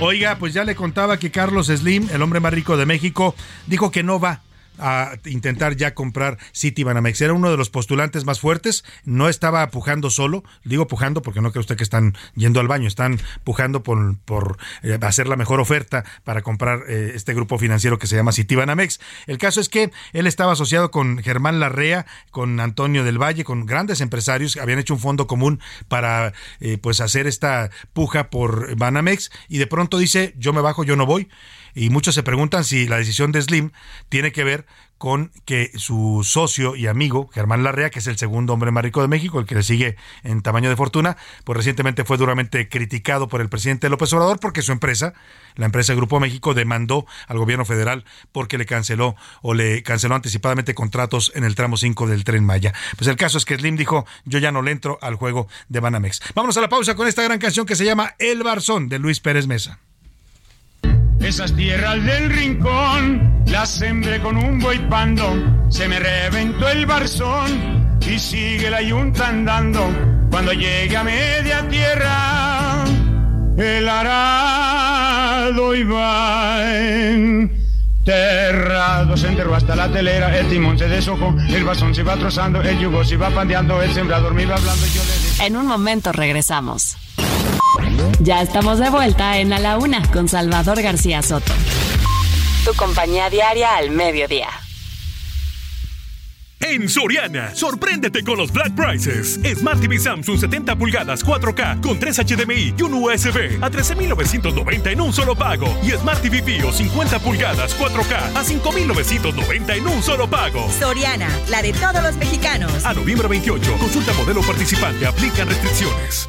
Oiga, pues ya le contaba que Carlos Slim, el hombre más rico de México, dijo que no va a intentar ya comprar Citibanamex. Era uno de los postulantes más fuertes, no estaba pujando solo, digo pujando porque no cree usted que están yendo al baño, están pujando por, por eh, hacer la mejor oferta para comprar eh, este grupo financiero que se llama Citibanamex. El caso es que él estaba asociado con Germán Larrea, con Antonio del Valle, con grandes empresarios, habían hecho un fondo común para eh, pues hacer esta puja por Banamex y de pronto dice, yo me bajo, yo no voy y muchos se preguntan si la decisión de Slim tiene que ver con que su socio y amigo, Germán Larrea, que es el segundo hombre más rico de México, el que le sigue en tamaño de fortuna, pues recientemente fue duramente criticado por el presidente López Obrador porque su empresa, la empresa Grupo México, demandó al gobierno federal porque le canceló o le canceló anticipadamente contratos en el tramo 5 del tren Maya. Pues el caso es que Slim dijo, yo ya no le entro al juego de Banamex. Vámonos a la pausa con esta gran canción que se llama El Barzón de Luis Pérez Mesa. Esas tierras del rincón las sembré con un buey pando, se me reventó el barzón y sigue la yunta andando. Cuando llegue a media tierra, el arado iba enterrado, se enterró hasta la telera, el timón se deshojó, el barzón se iba trozando, el yugo se iba pandeando, el sembrador me iba hablando. Yo le... En un momento regresamos. Ya estamos de vuelta en A la Una con Salvador García Soto. Tu compañía diaria al mediodía. En Soriana, sorpréndete con los Black Prices. Smart TV Samsung 70 pulgadas 4K con 3 HDMI y un USB a 13.990 en un solo pago. Y Smart TV Bio 50 pulgadas 4K a 5.990 en un solo pago. Soriana, la de todos los mexicanos. A noviembre 28, consulta modelo participante, aplican restricciones.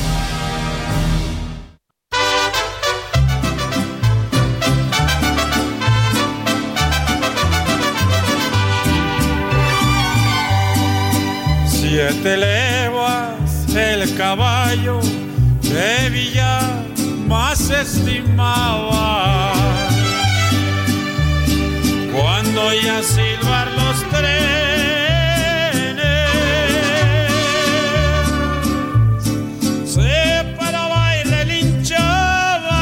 Siete leguas el caballo de Villa más estimaba. Cuando ya silbar los trenes, se paraba y relinchaba.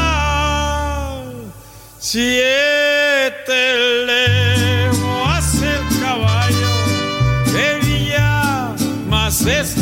vezes.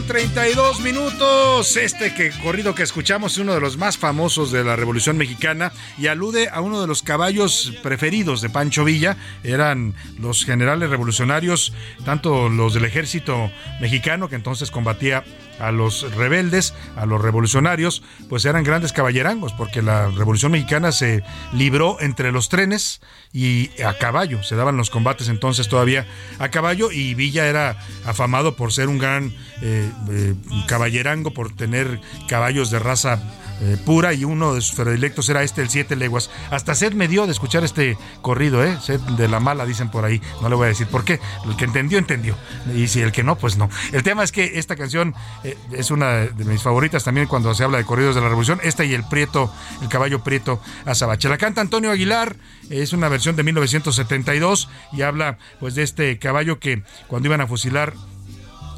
Con 32 minutos. Este que, corrido que escuchamos es uno de los más famosos de la Revolución Mexicana y alude a uno de los caballos preferidos de Pancho Villa. Eran los generales revolucionarios, tanto los del ejército mexicano que entonces combatía a los rebeldes, a los revolucionarios, pues eran grandes caballerangos, porque la Revolución Mexicana se libró entre los trenes y a caballo, se daban los combates entonces todavía a caballo y Villa era afamado por ser un gran eh, eh, caballerango, por tener caballos de raza eh, pura y uno de sus predilectos era este, el Siete Leguas. Hasta sed me dio de escuchar este corrido, ¿eh? Sed de la mala, dicen por ahí. No le voy a decir por qué. El que entendió, entendió. Y si el que no, pues no. El tema es que esta canción eh, es una de mis favoritas también cuando se habla de corridos de la revolución. Esta y el Prieto, el caballo Prieto Azabache. La canta Antonio Aguilar, es una versión de 1972 y habla pues de este caballo que cuando iban a fusilar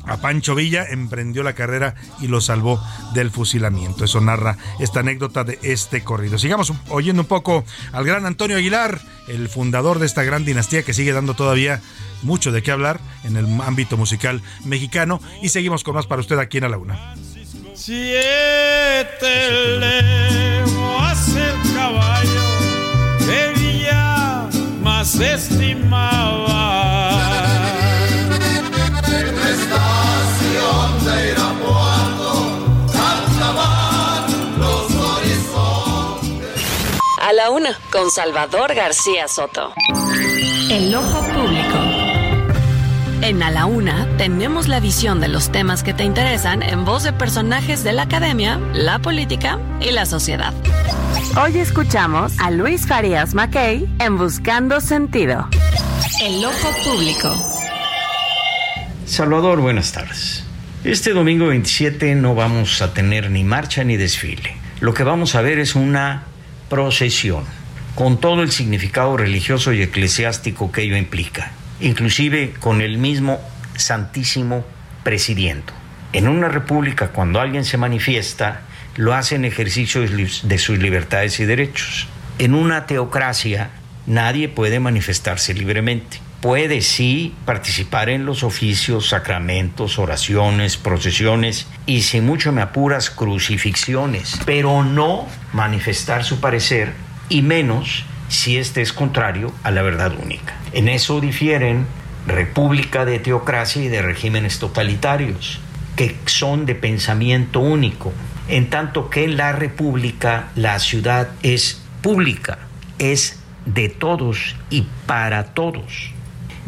a Pancho Villa, emprendió la carrera y lo salvó del fusilamiento. Eso narra esta anécdota de este corrido. Sigamos oyendo un poco al gran Antonio Aguilar, el fundador de esta gran dinastía que sigue dando todavía mucho de qué hablar en el ámbito musical mexicano. Y seguimos con más para usted aquí en A la Una. Estimaba una, con Salvador García Soto. El ojo público. En A la Una tenemos la visión de los temas que te interesan en voz de personajes de la academia, la política y la sociedad. Hoy escuchamos a Luis Farías Mackey en Buscando Sentido. El ojo público. Salvador, buenas tardes. Este domingo 27 no vamos a tener ni marcha ni desfile. Lo que vamos a ver es una procesión, con todo el significado religioso y eclesiástico que ello implica, inclusive con el mismo Santísimo Presidiendo. En una república, cuando alguien se manifiesta, lo hace en ejercicio de sus libertades y derechos. En una teocracia, nadie puede manifestarse libremente. Puede sí participar en los oficios, sacramentos, oraciones, procesiones y si mucho me apuras, crucifixiones, pero no manifestar su parecer y menos si este es contrario a la verdad única. En eso difieren república de teocracia y de regímenes totalitarios, que son de pensamiento único, en tanto que en la república la ciudad es pública, es de todos y para todos.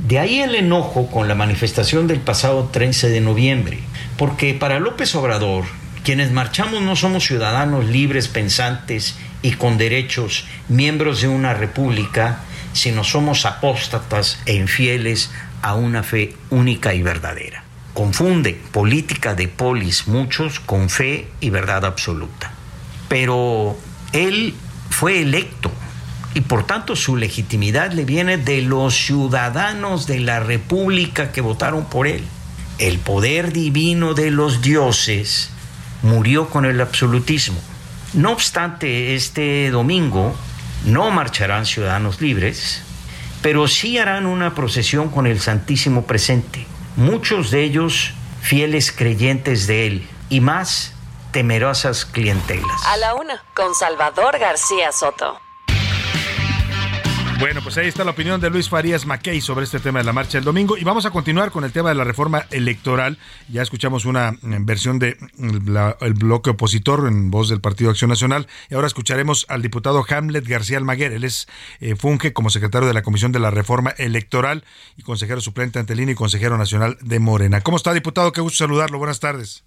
De ahí el enojo con la manifestación del pasado 13 de noviembre, porque para López Obrador, quienes marchamos no somos ciudadanos libres, pensantes y con derechos, miembros de una república, sino somos apóstatas e infieles a una fe única y verdadera. Confunde política de polis muchos con fe y verdad absoluta. Pero él fue electo y por tanto su legitimidad le viene de los ciudadanos de la República que votaron por él. El poder divino de los dioses murió con el absolutismo. No obstante, este domingo no marcharán ciudadanos libres, pero sí harán una procesión con el Santísimo presente. Muchos de ellos fieles creyentes de él y más temerosas clientelas. A la una, con Salvador García Soto. Bueno, pues ahí está la opinión de Luis Farías Mackey sobre este tema de la marcha del domingo y vamos a continuar con el tema de la reforma electoral. Ya escuchamos una mm, versión de mm, bloque opositor en voz del Partido Acción Nacional y ahora escucharemos al diputado Hamlet García Almaguer. Él es eh, funge como secretario de la Comisión de la Reforma Electoral y consejero suplente ante el y consejero nacional de Morena. ¿Cómo está, diputado? Qué gusto saludarlo. Buenas tardes.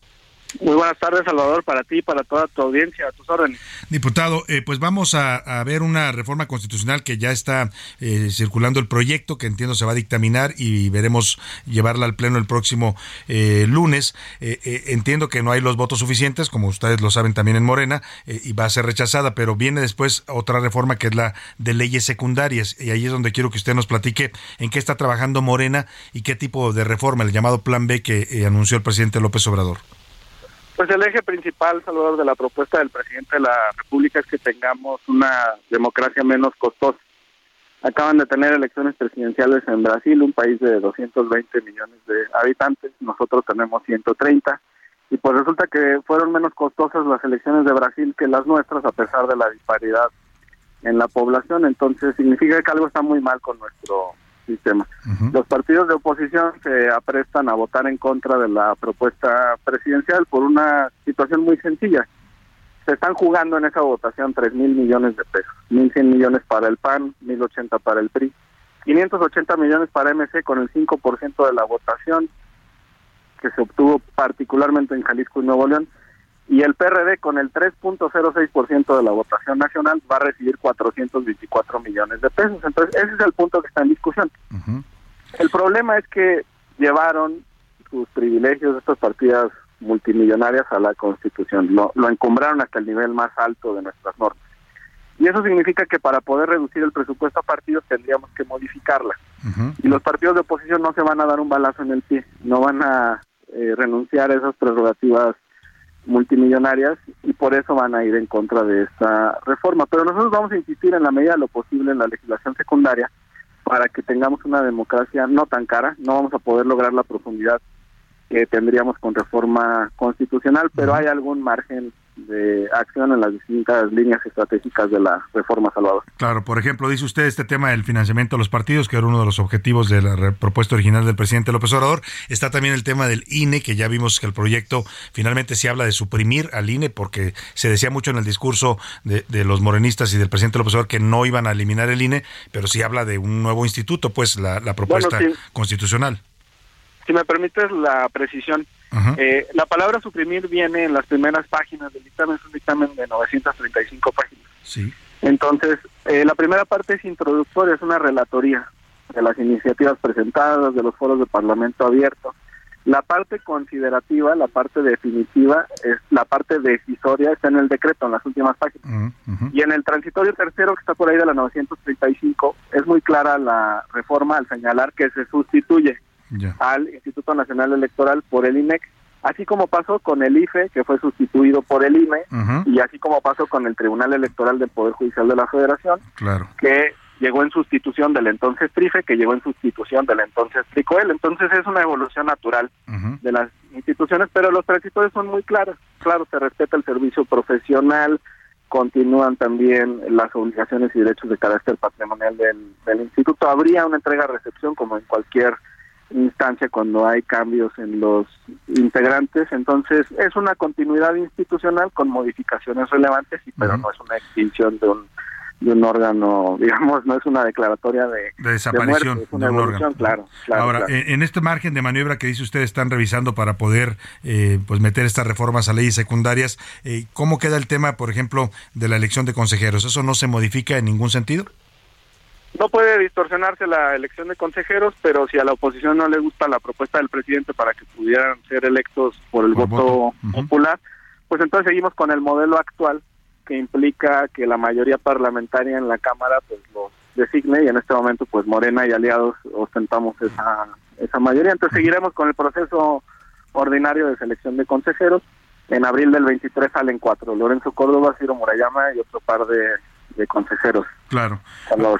Muy buenas tardes, Salvador, para ti y para toda tu audiencia, a tus órdenes. Diputado, eh, pues vamos a, ver una reforma constitucional que ya está eh, circulando el proyecto, que entiendo se va a dictaminar y veremos llevarla al Pleno el próximo eh, lunes. entiendo que no hay los votos suficientes, como ustedes lo saben también en Morena, y va a ser rechazada, pero viene después otra reforma que es la de leyes secundarias, y ahí es donde quiero que usted nos platique en qué está trabajando Morena y qué tipo de reforma, el llamado Plan B que anunció el presidente López Obrador. Pues el eje principal, Salvador, de la propuesta del presidente de la República es que tengamos una democracia menos costosa. Acaban de tener elecciones presidenciales en Brasil, un país de 220 millones de habitantes, nosotros tenemos 130, y pues resulta que fueron menos costosas las elecciones de Brasil que las nuestras a pesar de la disparidad en la población, entonces significa que algo está muy mal con nuestro sistema. Los partidos de oposición se aprestan a votar en contra de la propuesta presidencial por una situación muy sencilla. Se están jugando en esa votación 3 mil millones de pesos, 1.100 millones para el PAN, 1.080 para el PRI, 580 millones para MC con el 5% de la votación que se obtuvo particularmente en Jalisco y Nuevo León, y el PRD con el 3.06% de la votación nacional va a recibir 424 millones de pesos. Entonces, ese es el punto que está en discusión. El problema es que llevaron sus privilegios de estas partidas multimillonarias a la Constitución, lo, lo encumbraron hasta el nivel más alto de nuestras normas. Y eso significa que para poder reducir el presupuesto a partidos tendríamos que modificarla. Y los partidos de oposición no se van a dar un balazo en el pie, no van a eh, renunciar a esas prerrogativas multimillonarias y por eso van a ir en contra de esta reforma. Pero nosotros vamos a insistir en la medida de lo posible en la legislación secundaria para que tengamos una democracia no tan cara, no vamos a poder lograr la profundidad que tendríamos con reforma constitucional, pero hay algún margen de acción en las distintas líneas estratégicas de la reforma Salvador. Claro, por ejemplo, dice usted este tema del financiamiento de los partidos, que era uno de los objetivos de la propuesta original del presidente López Obrador. Está también el tema del INE, que ya vimos que el proyecto finalmente se habla de suprimir al INE, porque se decía mucho en el discurso de, los morenistas y del presidente López Obrador que no iban a eliminar el INE, pero sí habla de un nuevo instituto, pues la, propuesta constitucional. Si me permites la precisión, eh, la palabra suprimir viene en las primeras páginas del dictamen, es un dictamen de 935 páginas. Sí. Entonces, eh, la primera parte es introductoria, es una relatoría de las iniciativas presentadas, de los foros de Parlamento abierto. La parte considerativa, la parte definitiva, es la parte decisoria, está en el decreto, en las últimas páginas. Y en el transitorio tercero, que está por ahí de la 935, es muy clara la reforma al señalar que se sustituye al Instituto Nacional Electoral por el INEC, así como pasó con el IFE, que fue sustituido por el IME, y así como pasó con el Tribunal Electoral del Poder Judicial de la Federación, que llegó en sustitución del entonces TRIFE, que llegó en sustitución del entonces TRICOEL. Entonces es una evolución natural de las instituciones, pero los transitorios son muy claros. Claro, se respeta el servicio profesional, continúan también las obligaciones y derechos de carácter patrimonial del, del instituto. Habría una entrega-recepción como en cualquier instancia cuando hay cambios en los integrantes. Entonces, es una continuidad institucional con modificaciones relevantes, y, pero no es una extinción de un, de un órgano, <laughs> digamos, no es una declaratoria de, desaparición de, una evolución, claro, Ahora, en este margen de maniobra que dice usted están revisando para poder eh, pues meter estas reformas a leyes secundarias, eh, ¿cómo queda el tema, por ejemplo, de la elección de consejeros? ¿Eso no se modifica en ningún sentido? No puede distorsionarse la elección de consejeros, pero si a la oposición no le gusta la propuesta del presidente para que pudieran ser electos por el voto, popular, pues entonces seguimos con el modelo actual que implica que la mayoría parlamentaria en la Cámara pues los designe y en este momento pues Morena y aliados ostentamos esa, esa mayoría. Entonces seguiremos con el proceso ordinario de selección de consejeros. En abril del 23 salen cuatro, Lorenzo Córdoba, Ciro Murayama y otro par de de consejeros. Claro.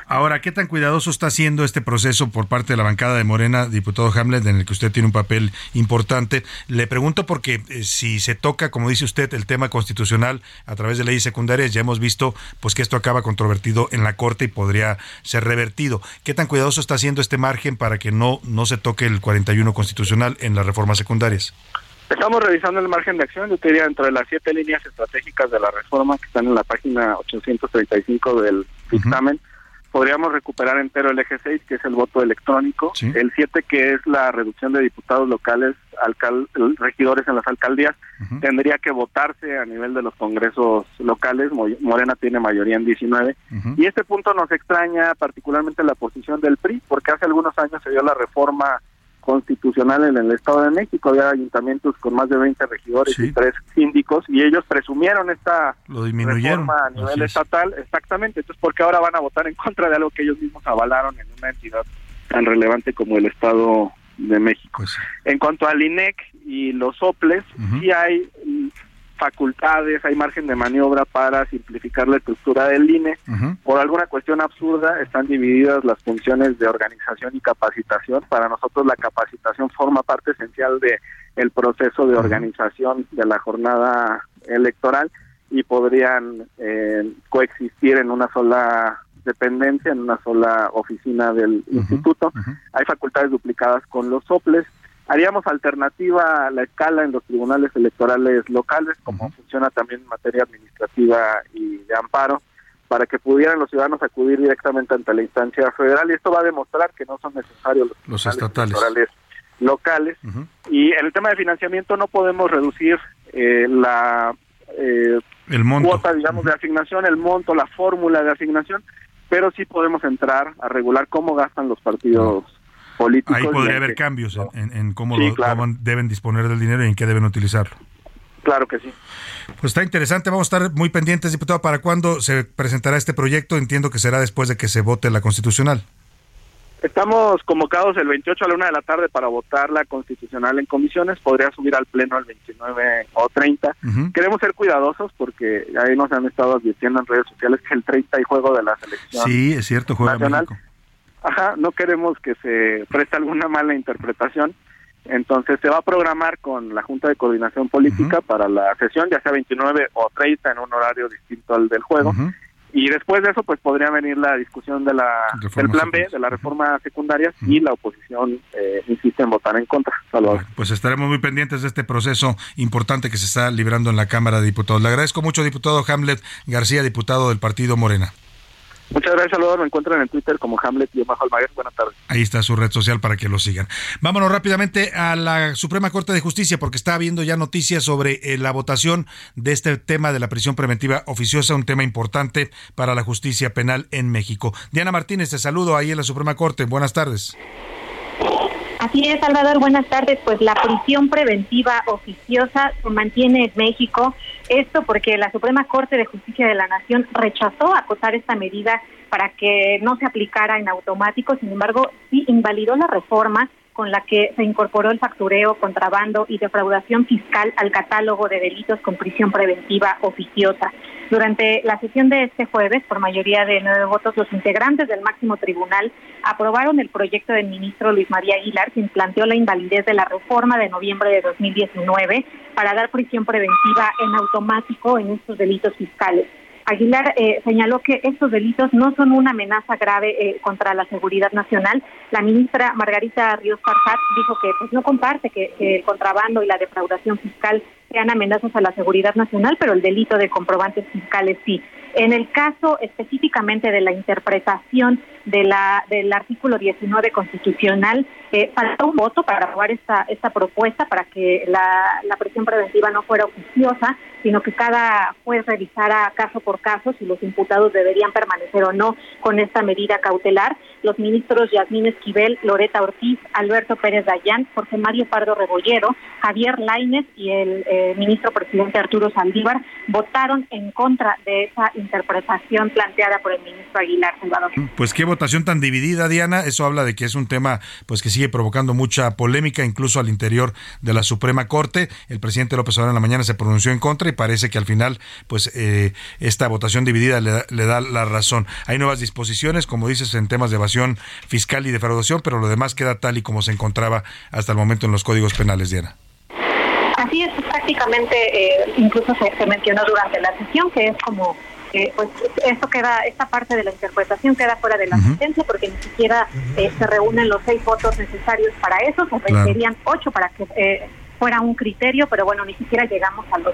Ahora, ¿qué tan cuidadoso está haciendo este proceso por parte de la bancada de Morena, diputado Hamlet, en el que usted tiene un papel importante? Le pregunto porque eh, si se toca, como dice usted, el tema constitucional a través de leyes secundarias, ya hemos visto pues que esto acaba controvertido en la Corte y podría ser revertido. ¿Qué tan cuidadoso está haciendo este margen para que no, no se toque el 41 constitucional en las reformas secundarias? Estamos revisando el margen de acción, yo diría, entre las siete líneas estratégicas de la reforma que están en la página 835 del dictamen. Podríamos recuperar entero el eje 6, que es el voto electrónico, el 7, que es la reducción de diputados locales, alcal regidores en las alcaldías, tendría que votarse a nivel de los congresos locales, Morena tiene mayoría en 19, y este punto nos extraña particularmente la posición del PRI, porque hace algunos años se dio la reforma constitucional en el Estado de México. Había ayuntamientos con más de 20 regidores y tres síndicos y ellos presumieron esta Lo reforma a nivel estatal. Exactamente. Entonces, ¿por qué ahora van a votar en contra de algo que ellos mismos avalaron en una entidad tan relevante como el Estado de México? Pues en cuanto al INEC y los soples, sí hay facultades, hay margen de maniobra para simplificar la estructura del INE. Por alguna cuestión absurda están divididas las funciones de organización y capacitación. Para nosotros la capacitación forma parte esencial de el proceso de organización de la jornada electoral y podrían eh, coexistir en una sola dependencia en una sola oficina del instituto. Hay facultades duplicadas con los soples. Haríamos alternativa a la escala en los tribunales electorales locales, como funciona también en materia administrativa y de amparo, para que pudieran los ciudadanos acudir directamente ante la instancia federal. Y esto va a demostrar que no son necesarios los, los estatales. electorales locales. Y en el tema de financiamiento no podemos reducir eh, la eh, el monto. cuota, digamos, de asignación, el monto, la fórmula de asignación, pero sí podemos entrar a regular cómo gastan los partidos políticos. Ahí podría haber cambios en, en cómo, lo, cómo deben disponer del dinero y en qué deben utilizarlo. Claro que sí. Pues está interesante, vamos a estar muy pendientes, diputado, para cuándo se presentará este proyecto. Entiendo que será después de que se vote la constitucional. Estamos convocados el 28 a la una de la tarde para votar la constitucional en comisiones. Podría subir al pleno el 29 o 30. Queremos ser cuidadosos porque ahí nos han estado advirtiendo en redes sociales que el 30 hay juego de la selección. Sí, es cierto, juega nacional. México. Ajá, no queremos que se preste alguna mala interpretación. Entonces se va a programar con la Junta de Coordinación Política para la sesión, ya sea 29 o 30 en un horario distinto al del juego. Y después de eso, pues podría venir la discusión de la, del plan B, de la reforma secundaria, y la oposición eh, insiste en votar en contra. Salvador. Pues estaremos muy pendientes de este proceso importante que se está librando en la Cámara de Diputados. Le agradezco mucho, diputado Hamlet García, diputado del Partido Morena. Muchas gracias, Salvador. Me encuentran en Twitter como Hamlet y Almaguer. Buenas tardes. Ahí está su red social para que lo sigan. Vámonos rápidamente a la Suprema Corte de Justicia porque está habiendo ya noticias sobre eh, la votación de este tema de la prisión preventiva oficiosa, un tema importante para la justicia penal en México. Diana Martínez, te saludo ahí en la Suprema Corte. Buenas tardes. Así es, Salvador. Buenas tardes. Pues la prisión preventiva oficiosa se mantiene en México. Esto porque la Suprema Corte de Justicia de la Nación rechazó acotar esta medida para que no se aplicara en automático. Sin embargo, sí invalidó la reforma con la que se incorporó el factureo, contrabando y defraudación fiscal al catálogo de delitos con prisión preventiva oficiosa. Durante la sesión de este jueves, por mayoría de nueve votos, los integrantes del máximo tribunal aprobaron el proyecto del ministro Luis María Aguilar, quien planteó la invalidez de la reforma de noviembre de 2019 para dar prisión preventiva en automático en estos delitos fiscales. Aguilar eh, señaló que estos delitos no son una amenaza grave eh, contra la seguridad nacional. La ministra Margarita Ríos Farjat dijo que pues no comparte que el contrabando y la defraudación fiscal sean amenazas a la seguridad nacional, pero el delito de comprobantes fiscales sí. En el caso específicamente de la interpretación de la, del artículo 19 constitucional, eh, faltó un voto para aprobar esta, esta propuesta para que la, la prisión preventiva no fuera oficiosa, sino que cada juez revisara caso por caso si los imputados deberían permanecer o no con esta medida cautelar. Los ministros Yasmín Esquivel, Loreta Ortiz, Alberto Pérez Dayán, Jorge Mario Pardo Rebollero, Javier Lainez y el eh, ministro presidente Arturo Saldívar votaron en contra de esa interpretación planteada por el ministro Aguilar Salvador. Pues qué votación tan dividida, Diana. Eso habla de que es un tema pues que sigue provocando mucha polémica, incluso al interior de la Suprema Corte. El presidente López Obrador en la mañana se pronunció en contra y parece que al final, pues eh, esta votación dividida le le da la razón. Hay nuevas disposiciones, como dices, en temas de evasión fiscal y defraudación, pero lo demás queda tal y como se encontraba hasta el momento en los códigos penales, Diana. Así es, prácticamente, eh, incluso se, se mencionó durante la sesión que es como eh, pues esto queda, esta parte de la interpretación queda fuera de la sentencia porque ni siquiera eh, se reúnen los seis votos necesarios para eso, se requerían ocho para que eh, fuera un criterio, pero bueno, ni siquiera llegamos a los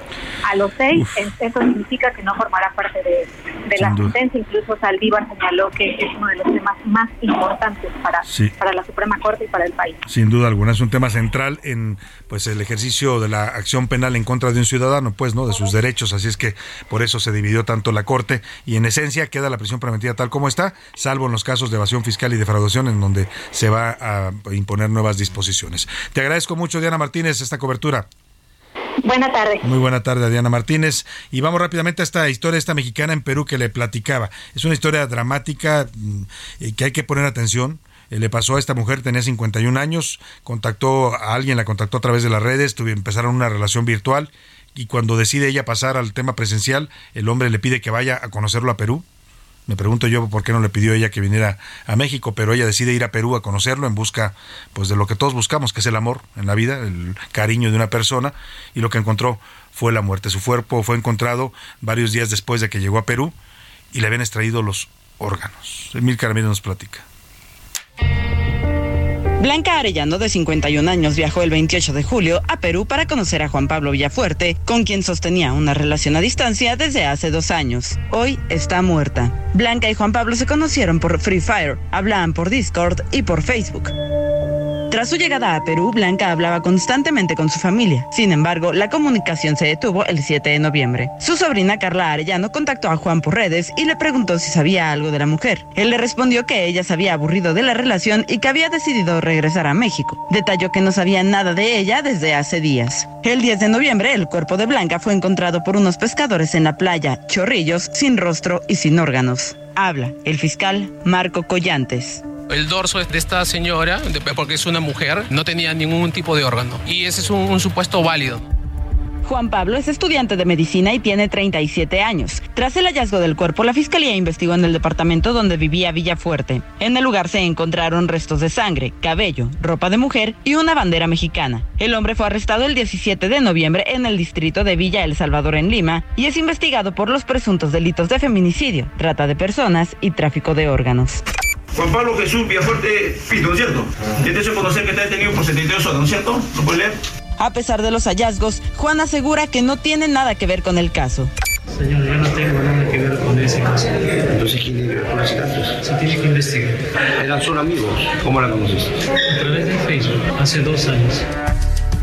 a los seis. En- Eso significa que no formará parte de, de la duda. sentencia. Incluso Saldívar señaló que es uno de los temas más importantes para, Sí. para la Suprema Corte y para el país. Sin duda alguna, es un tema central en pues el ejercicio de la acción penal en contra de un ciudadano, pues, ¿no? De sus derechos, así es que por eso se dividió tanto la Corte y en esencia queda la prisión preventiva tal como está, salvo en los casos de evasión fiscal y defraudación en donde se va a imponer nuevas disposiciones. Te agradezco mucho, Diana Martínez, esta cobertura. Buena tarde. Muy buena tarde, Diana Martínez. Y vamos rápidamente a esta historia, esta mexicana en Perú que le platicaba. Es una historia dramática mm, eh, que hay que poner atención. Eh, le pasó a esta mujer, tenía 51 años, contactó a alguien, la contactó a través de las redes, empezaron una relación virtual y cuando decide ella pasar al tema presencial, el hombre le pide que vaya a conocerlo a Perú. Me pregunto yo por qué no le pidió ella que viniera a México, pero ella decide ir a Perú a conocerlo en busca pues de lo que todos buscamos, que es el amor en la vida, el cariño de una persona, y lo que encontró fue la muerte. Su cuerpo fue encontrado varios días después de que llegó a Perú y le habían extraído los órganos. Emil Caramino nos platica. Blanca Arellano, de 51 años, viajó el 28 de julio a Perú para conocer a Juan Pablo Villafuerte, con quien sostenía una relación a distancia desde hace dos años. Hoy está muerta. Blanca y Juan Pablo se conocieron por Free Fire, hablaban por Discord y por Facebook. Tras su llegada a Perú, Blanca hablaba constantemente con su familia. Sin embargo, la comunicación se detuvo el 7 de noviembre. Su sobrina Carla Arellano contactó a Juan por redes y le preguntó si sabía algo de la mujer. Él le respondió que ella se había aburrido de la relación y que había decidido regresar a México. Detalló que no sabía nada de ella desde hace días. El 10 de noviembre, el cuerpo de Blanca fue encontrado por unos pescadores en la playa Chorrillos, sin rostro y sin órganos. Habla el fiscal Marco Collantes. El dorso de esta señora, porque es una mujer, no tenía ningún tipo de órgano. Y ese es un, supuesto válido. Juan Pablo es estudiante de medicina y tiene 37 años. Tras el hallazgo del cuerpo, la fiscalía investigó en el departamento donde vivía Villafuerte. En el lugar se encontraron restos de sangre, cabello, ropa de mujer y una bandera mexicana. El hombre fue arrestado el 17 de noviembre en el distrito de Villa El Salvador en Lima y es investigado por los presuntos delitos de feminicidio, trata de personas y tráfico de órganos. Juan Pablo Jesús Villafuerte Pito, ¿no es cierto? De hecho conocer que está detenido por 72 horas, ¿no es cierto? ¿Lo puede leer? A pesar de los hallazgos, Juan asegura que no tiene nada que ver con el caso. Señor, yo no tengo nada que ver con ese caso. Entonces, ¿quién ver con ese caso? Se tiene que investigar. ¿Eran solo amigos? ¿Cómo la conoces? A través de Facebook, hace dos años.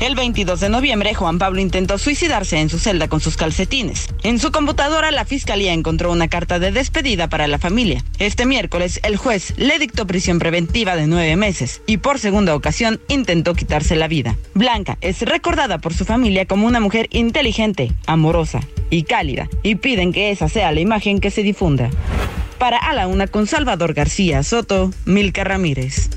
El 22 de noviembre, Juan Pablo intentó suicidarse en su celda con sus calcetines. En su computadora, la fiscalía encontró una carta de despedida para la familia. Este miércoles, el juez le dictó prisión preventiva de nueve meses y por segunda ocasión intentó quitarse la vida. Blanca es recordada por su familia como una mujer inteligente, amorosa y cálida y piden que esa sea la imagen que se difunda. Para A la Una con Salvador García Soto, Milka Ramírez.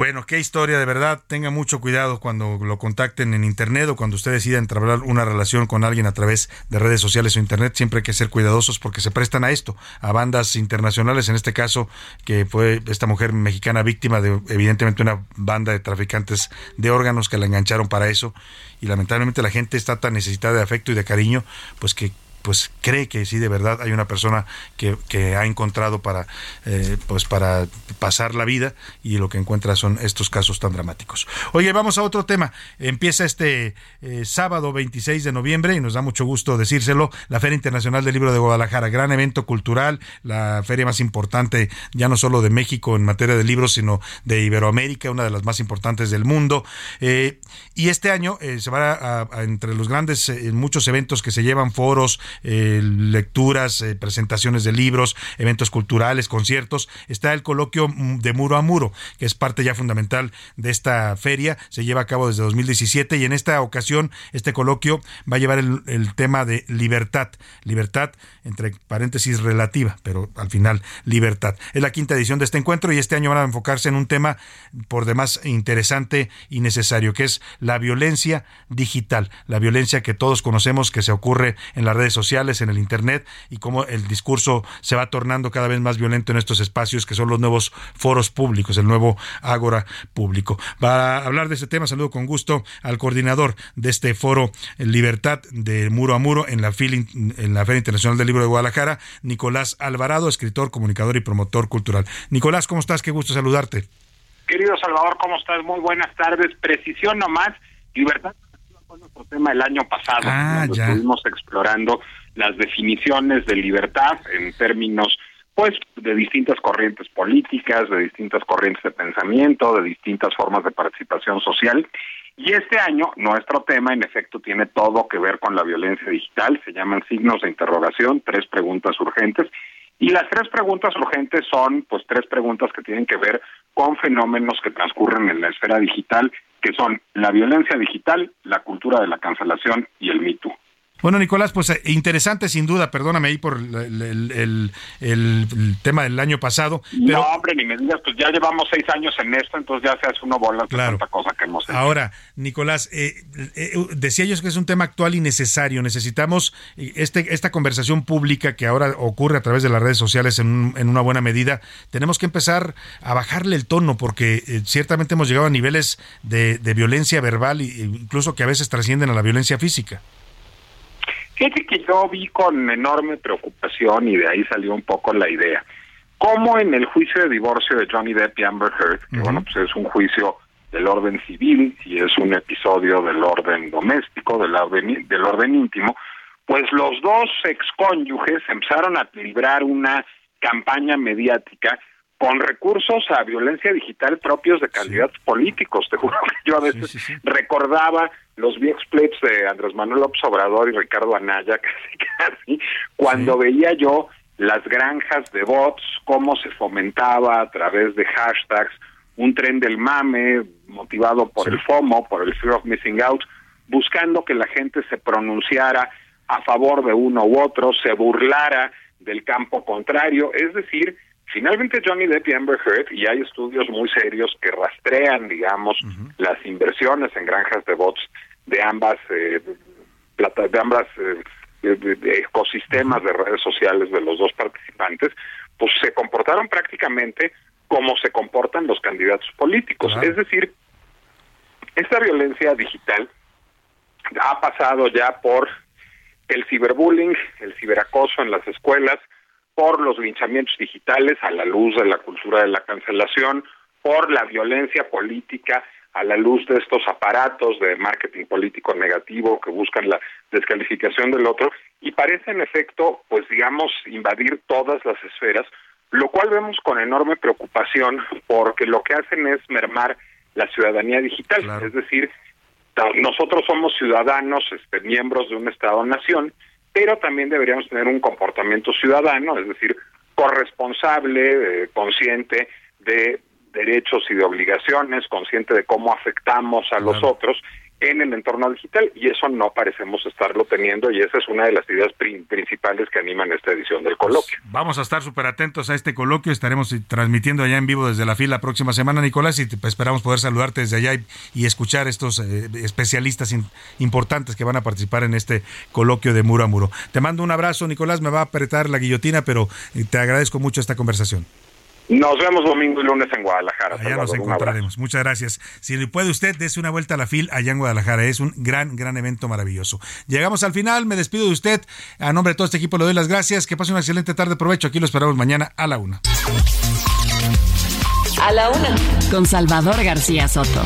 Bueno, qué historia, de verdad. Tenga mucho cuidado cuando lo contacten en Internet o cuando usted decida entablar una relación con alguien a través de redes sociales o Internet. Siempre hay que ser cuidadosos porque se prestan a esto, a bandas internacionales. En este caso, que fue esta mujer mexicana víctima de, evidentemente, una banda de traficantes de órganos que la engancharon para eso. Y lamentablemente la gente está tan necesitada de afecto y de cariño, pues que pues cree que sí de verdad hay una persona que, que ha encontrado para eh, pues para pasar la vida y lo que encuentra son estos casos tan dramáticos. Oye, vamos a otro tema. Empieza este eh, sábado 26 de noviembre y nos da mucho gusto decírselo, la Feria Internacional del Libro de Guadalajara, gran evento cultural, la feria más importante ya no solo de México en materia de libros, sino de Iberoamérica, una de las más importantes del mundo. Eh, y este año se va a, entre los grandes muchos eventos que se llevan foros, eh, lecturas, eh, presentaciones de libros, eventos culturales, conciertos. Está el coloquio de muro a muro, que es parte ya fundamental de esta feria. Se lleva a cabo desde 2017 y en esta ocasión este coloquio va a llevar el, el tema de libertad. Libertad, entre paréntesis, relativa, pero al final libertad. Es la quinta edición de este encuentro y este año van a enfocarse en un tema por demás interesante y necesario, que es la violencia digital, la violencia que todos conocemos que se ocurre en las redes sociales sociales, en el Internet y cómo el discurso se va tornando cada vez más violento en estos espacios que son los nuevos foros públicos, el nuevo ágora público. Para hablar de este tema, saludo con gusto al coordinador de este foro Libertad de Muro a Muro en la, en la Feria Internacional del Libro de Guadalajara, Nicolás Alvarado, escritor, comunicador y promotor cultural. Nicolás, ¿cómo estás? Qué gusto saludarte. Querido Salvador, ¿cómo estás? Muy buenas tardes. Precisión nomás, libertad fue nuestro tema el año pasado. Ah, Estuvimos explorando las definiciones de libertad en términos pues de distintas corrientes políticas, de distintas corrientes de pensamiento, de distintas formas de participación social. Y este año nuestro tema en efecto tiene todo que ver con la violencia digital, se llaman signos de interrogación, tres preguntas urgentes. Y las tres preguntas urgentes son pues tres preguntas que tienen que ver con fenómenos que transcurren en la esfera digital que son la violencia digital, la cultura de la cancelación y el mito. Bueno, Nicolás, pues eh, interesante sin duda, perdóname ahí por el, tema del año pasado. Pero... No, hombre, ni me digas, pues ya llevamos seis años en esto, entonces ya se hace uno bola claro. tanta cosa que hemos hecho. Ahora, Nicolás, eh, eh, decía yo que es un tema actual y necesario. Necesitamos este, esta conversación pública que ahora ocurre a través de las redes sociales en, en una buena medida. Tenemos que empezar a bajarle el tono porque ciertamente hemos llegado a niveles de, de violencia verbal e incluso que a veces trascienden a la violencia física. Fíjate que yo vi con enorme preocupación y de ahí salió un poco la idea. Como en el juicio de divorcio de Johnny Depp y Amber Heard, que bueno, pues es un juicio del orden civil y es un episodio del orden doméstico, del orden, del orden íntimo, pues los dos excónyuges empezaron a librar una campaña mediática con recursos a violencia digital propios de candidatos políticos. Te juro que yo a veces recordaba los viejos plates de Andrés Manuel López Obrador y Ricardo Anaya, <laughs> casi casi, cuando veía yo las granjas de bots, cómo se fomentaba a través de hashtags un tren del mame motivado por el FOMO, por el Fear of Missing Out, buscando que la gente se pronunciara a favor de uno u otro, se burlara del campo contrario, es decir, Finalmente Johnny Depp y Amber Heard, y hay estudios muy serios que rastrean, digamos, las inversiones en granjas de bots de ambas eh, plata, de ambas eh, ecosistemas de redes sociales de los dos participantes, pues se comportaron prácticamente como se comportan los candidatos políticos. Es decir, esta violencia digital ha pasado ya por el ciberbullying, el ciberacoso en las escuelas, por los linchamientos digitales a la luz de la cultura de la cancelación, por la violencia política a la luz de estos aparatos de marketing político negativo que buscan la descalificación del otro y parece en efecto, pues digamos, invadir todas las esferas, lo cual vemos con enorme preocupación porque lo que hacen es mermar la ciudadanía digital, es decir, nosotros somos ciudadanos, este, miembros de un Estado-nación, pero también deberíamos tener un comportamiento ciudadano, es decir, corresponsable, eh, consciente de derechos y de obligaciones, consciente de cómo afectamos a los otros en el entorno digital y eso no parecemos estarlo teniendo y esa es una de las ideas principales que animan esta edición del coloquio. Pues vamos a estar súper atentos a este coloquio, estaremos transmitiendo allá en vivo desde la fila la próxima semana, Nicolás, y esperamos poder saludarte desde allá y, escuchar estos eh, especialistas importantes que van a participar en este coloquio de muro a muro. Te mando un abrazo, Nicolás, me va a apretar la guillotina, pero eh, te agradezco mucho esta conversación. Nos vemos domingo y lunes en Guadalajara. Allá nos encontraremos. Muchas gracias. Si puede usted, dése una vuelta a la FIL allá en Guadalajara. Es un gran, gran evento maravilloso. Llegamos al final. Me despido de usted. A nombre de todo este equipo le doy las gracias. Que pase una excelente tarde. Provecho. Aquí lo esperamos mañana a la una. A la una. Con Salvador García Soto.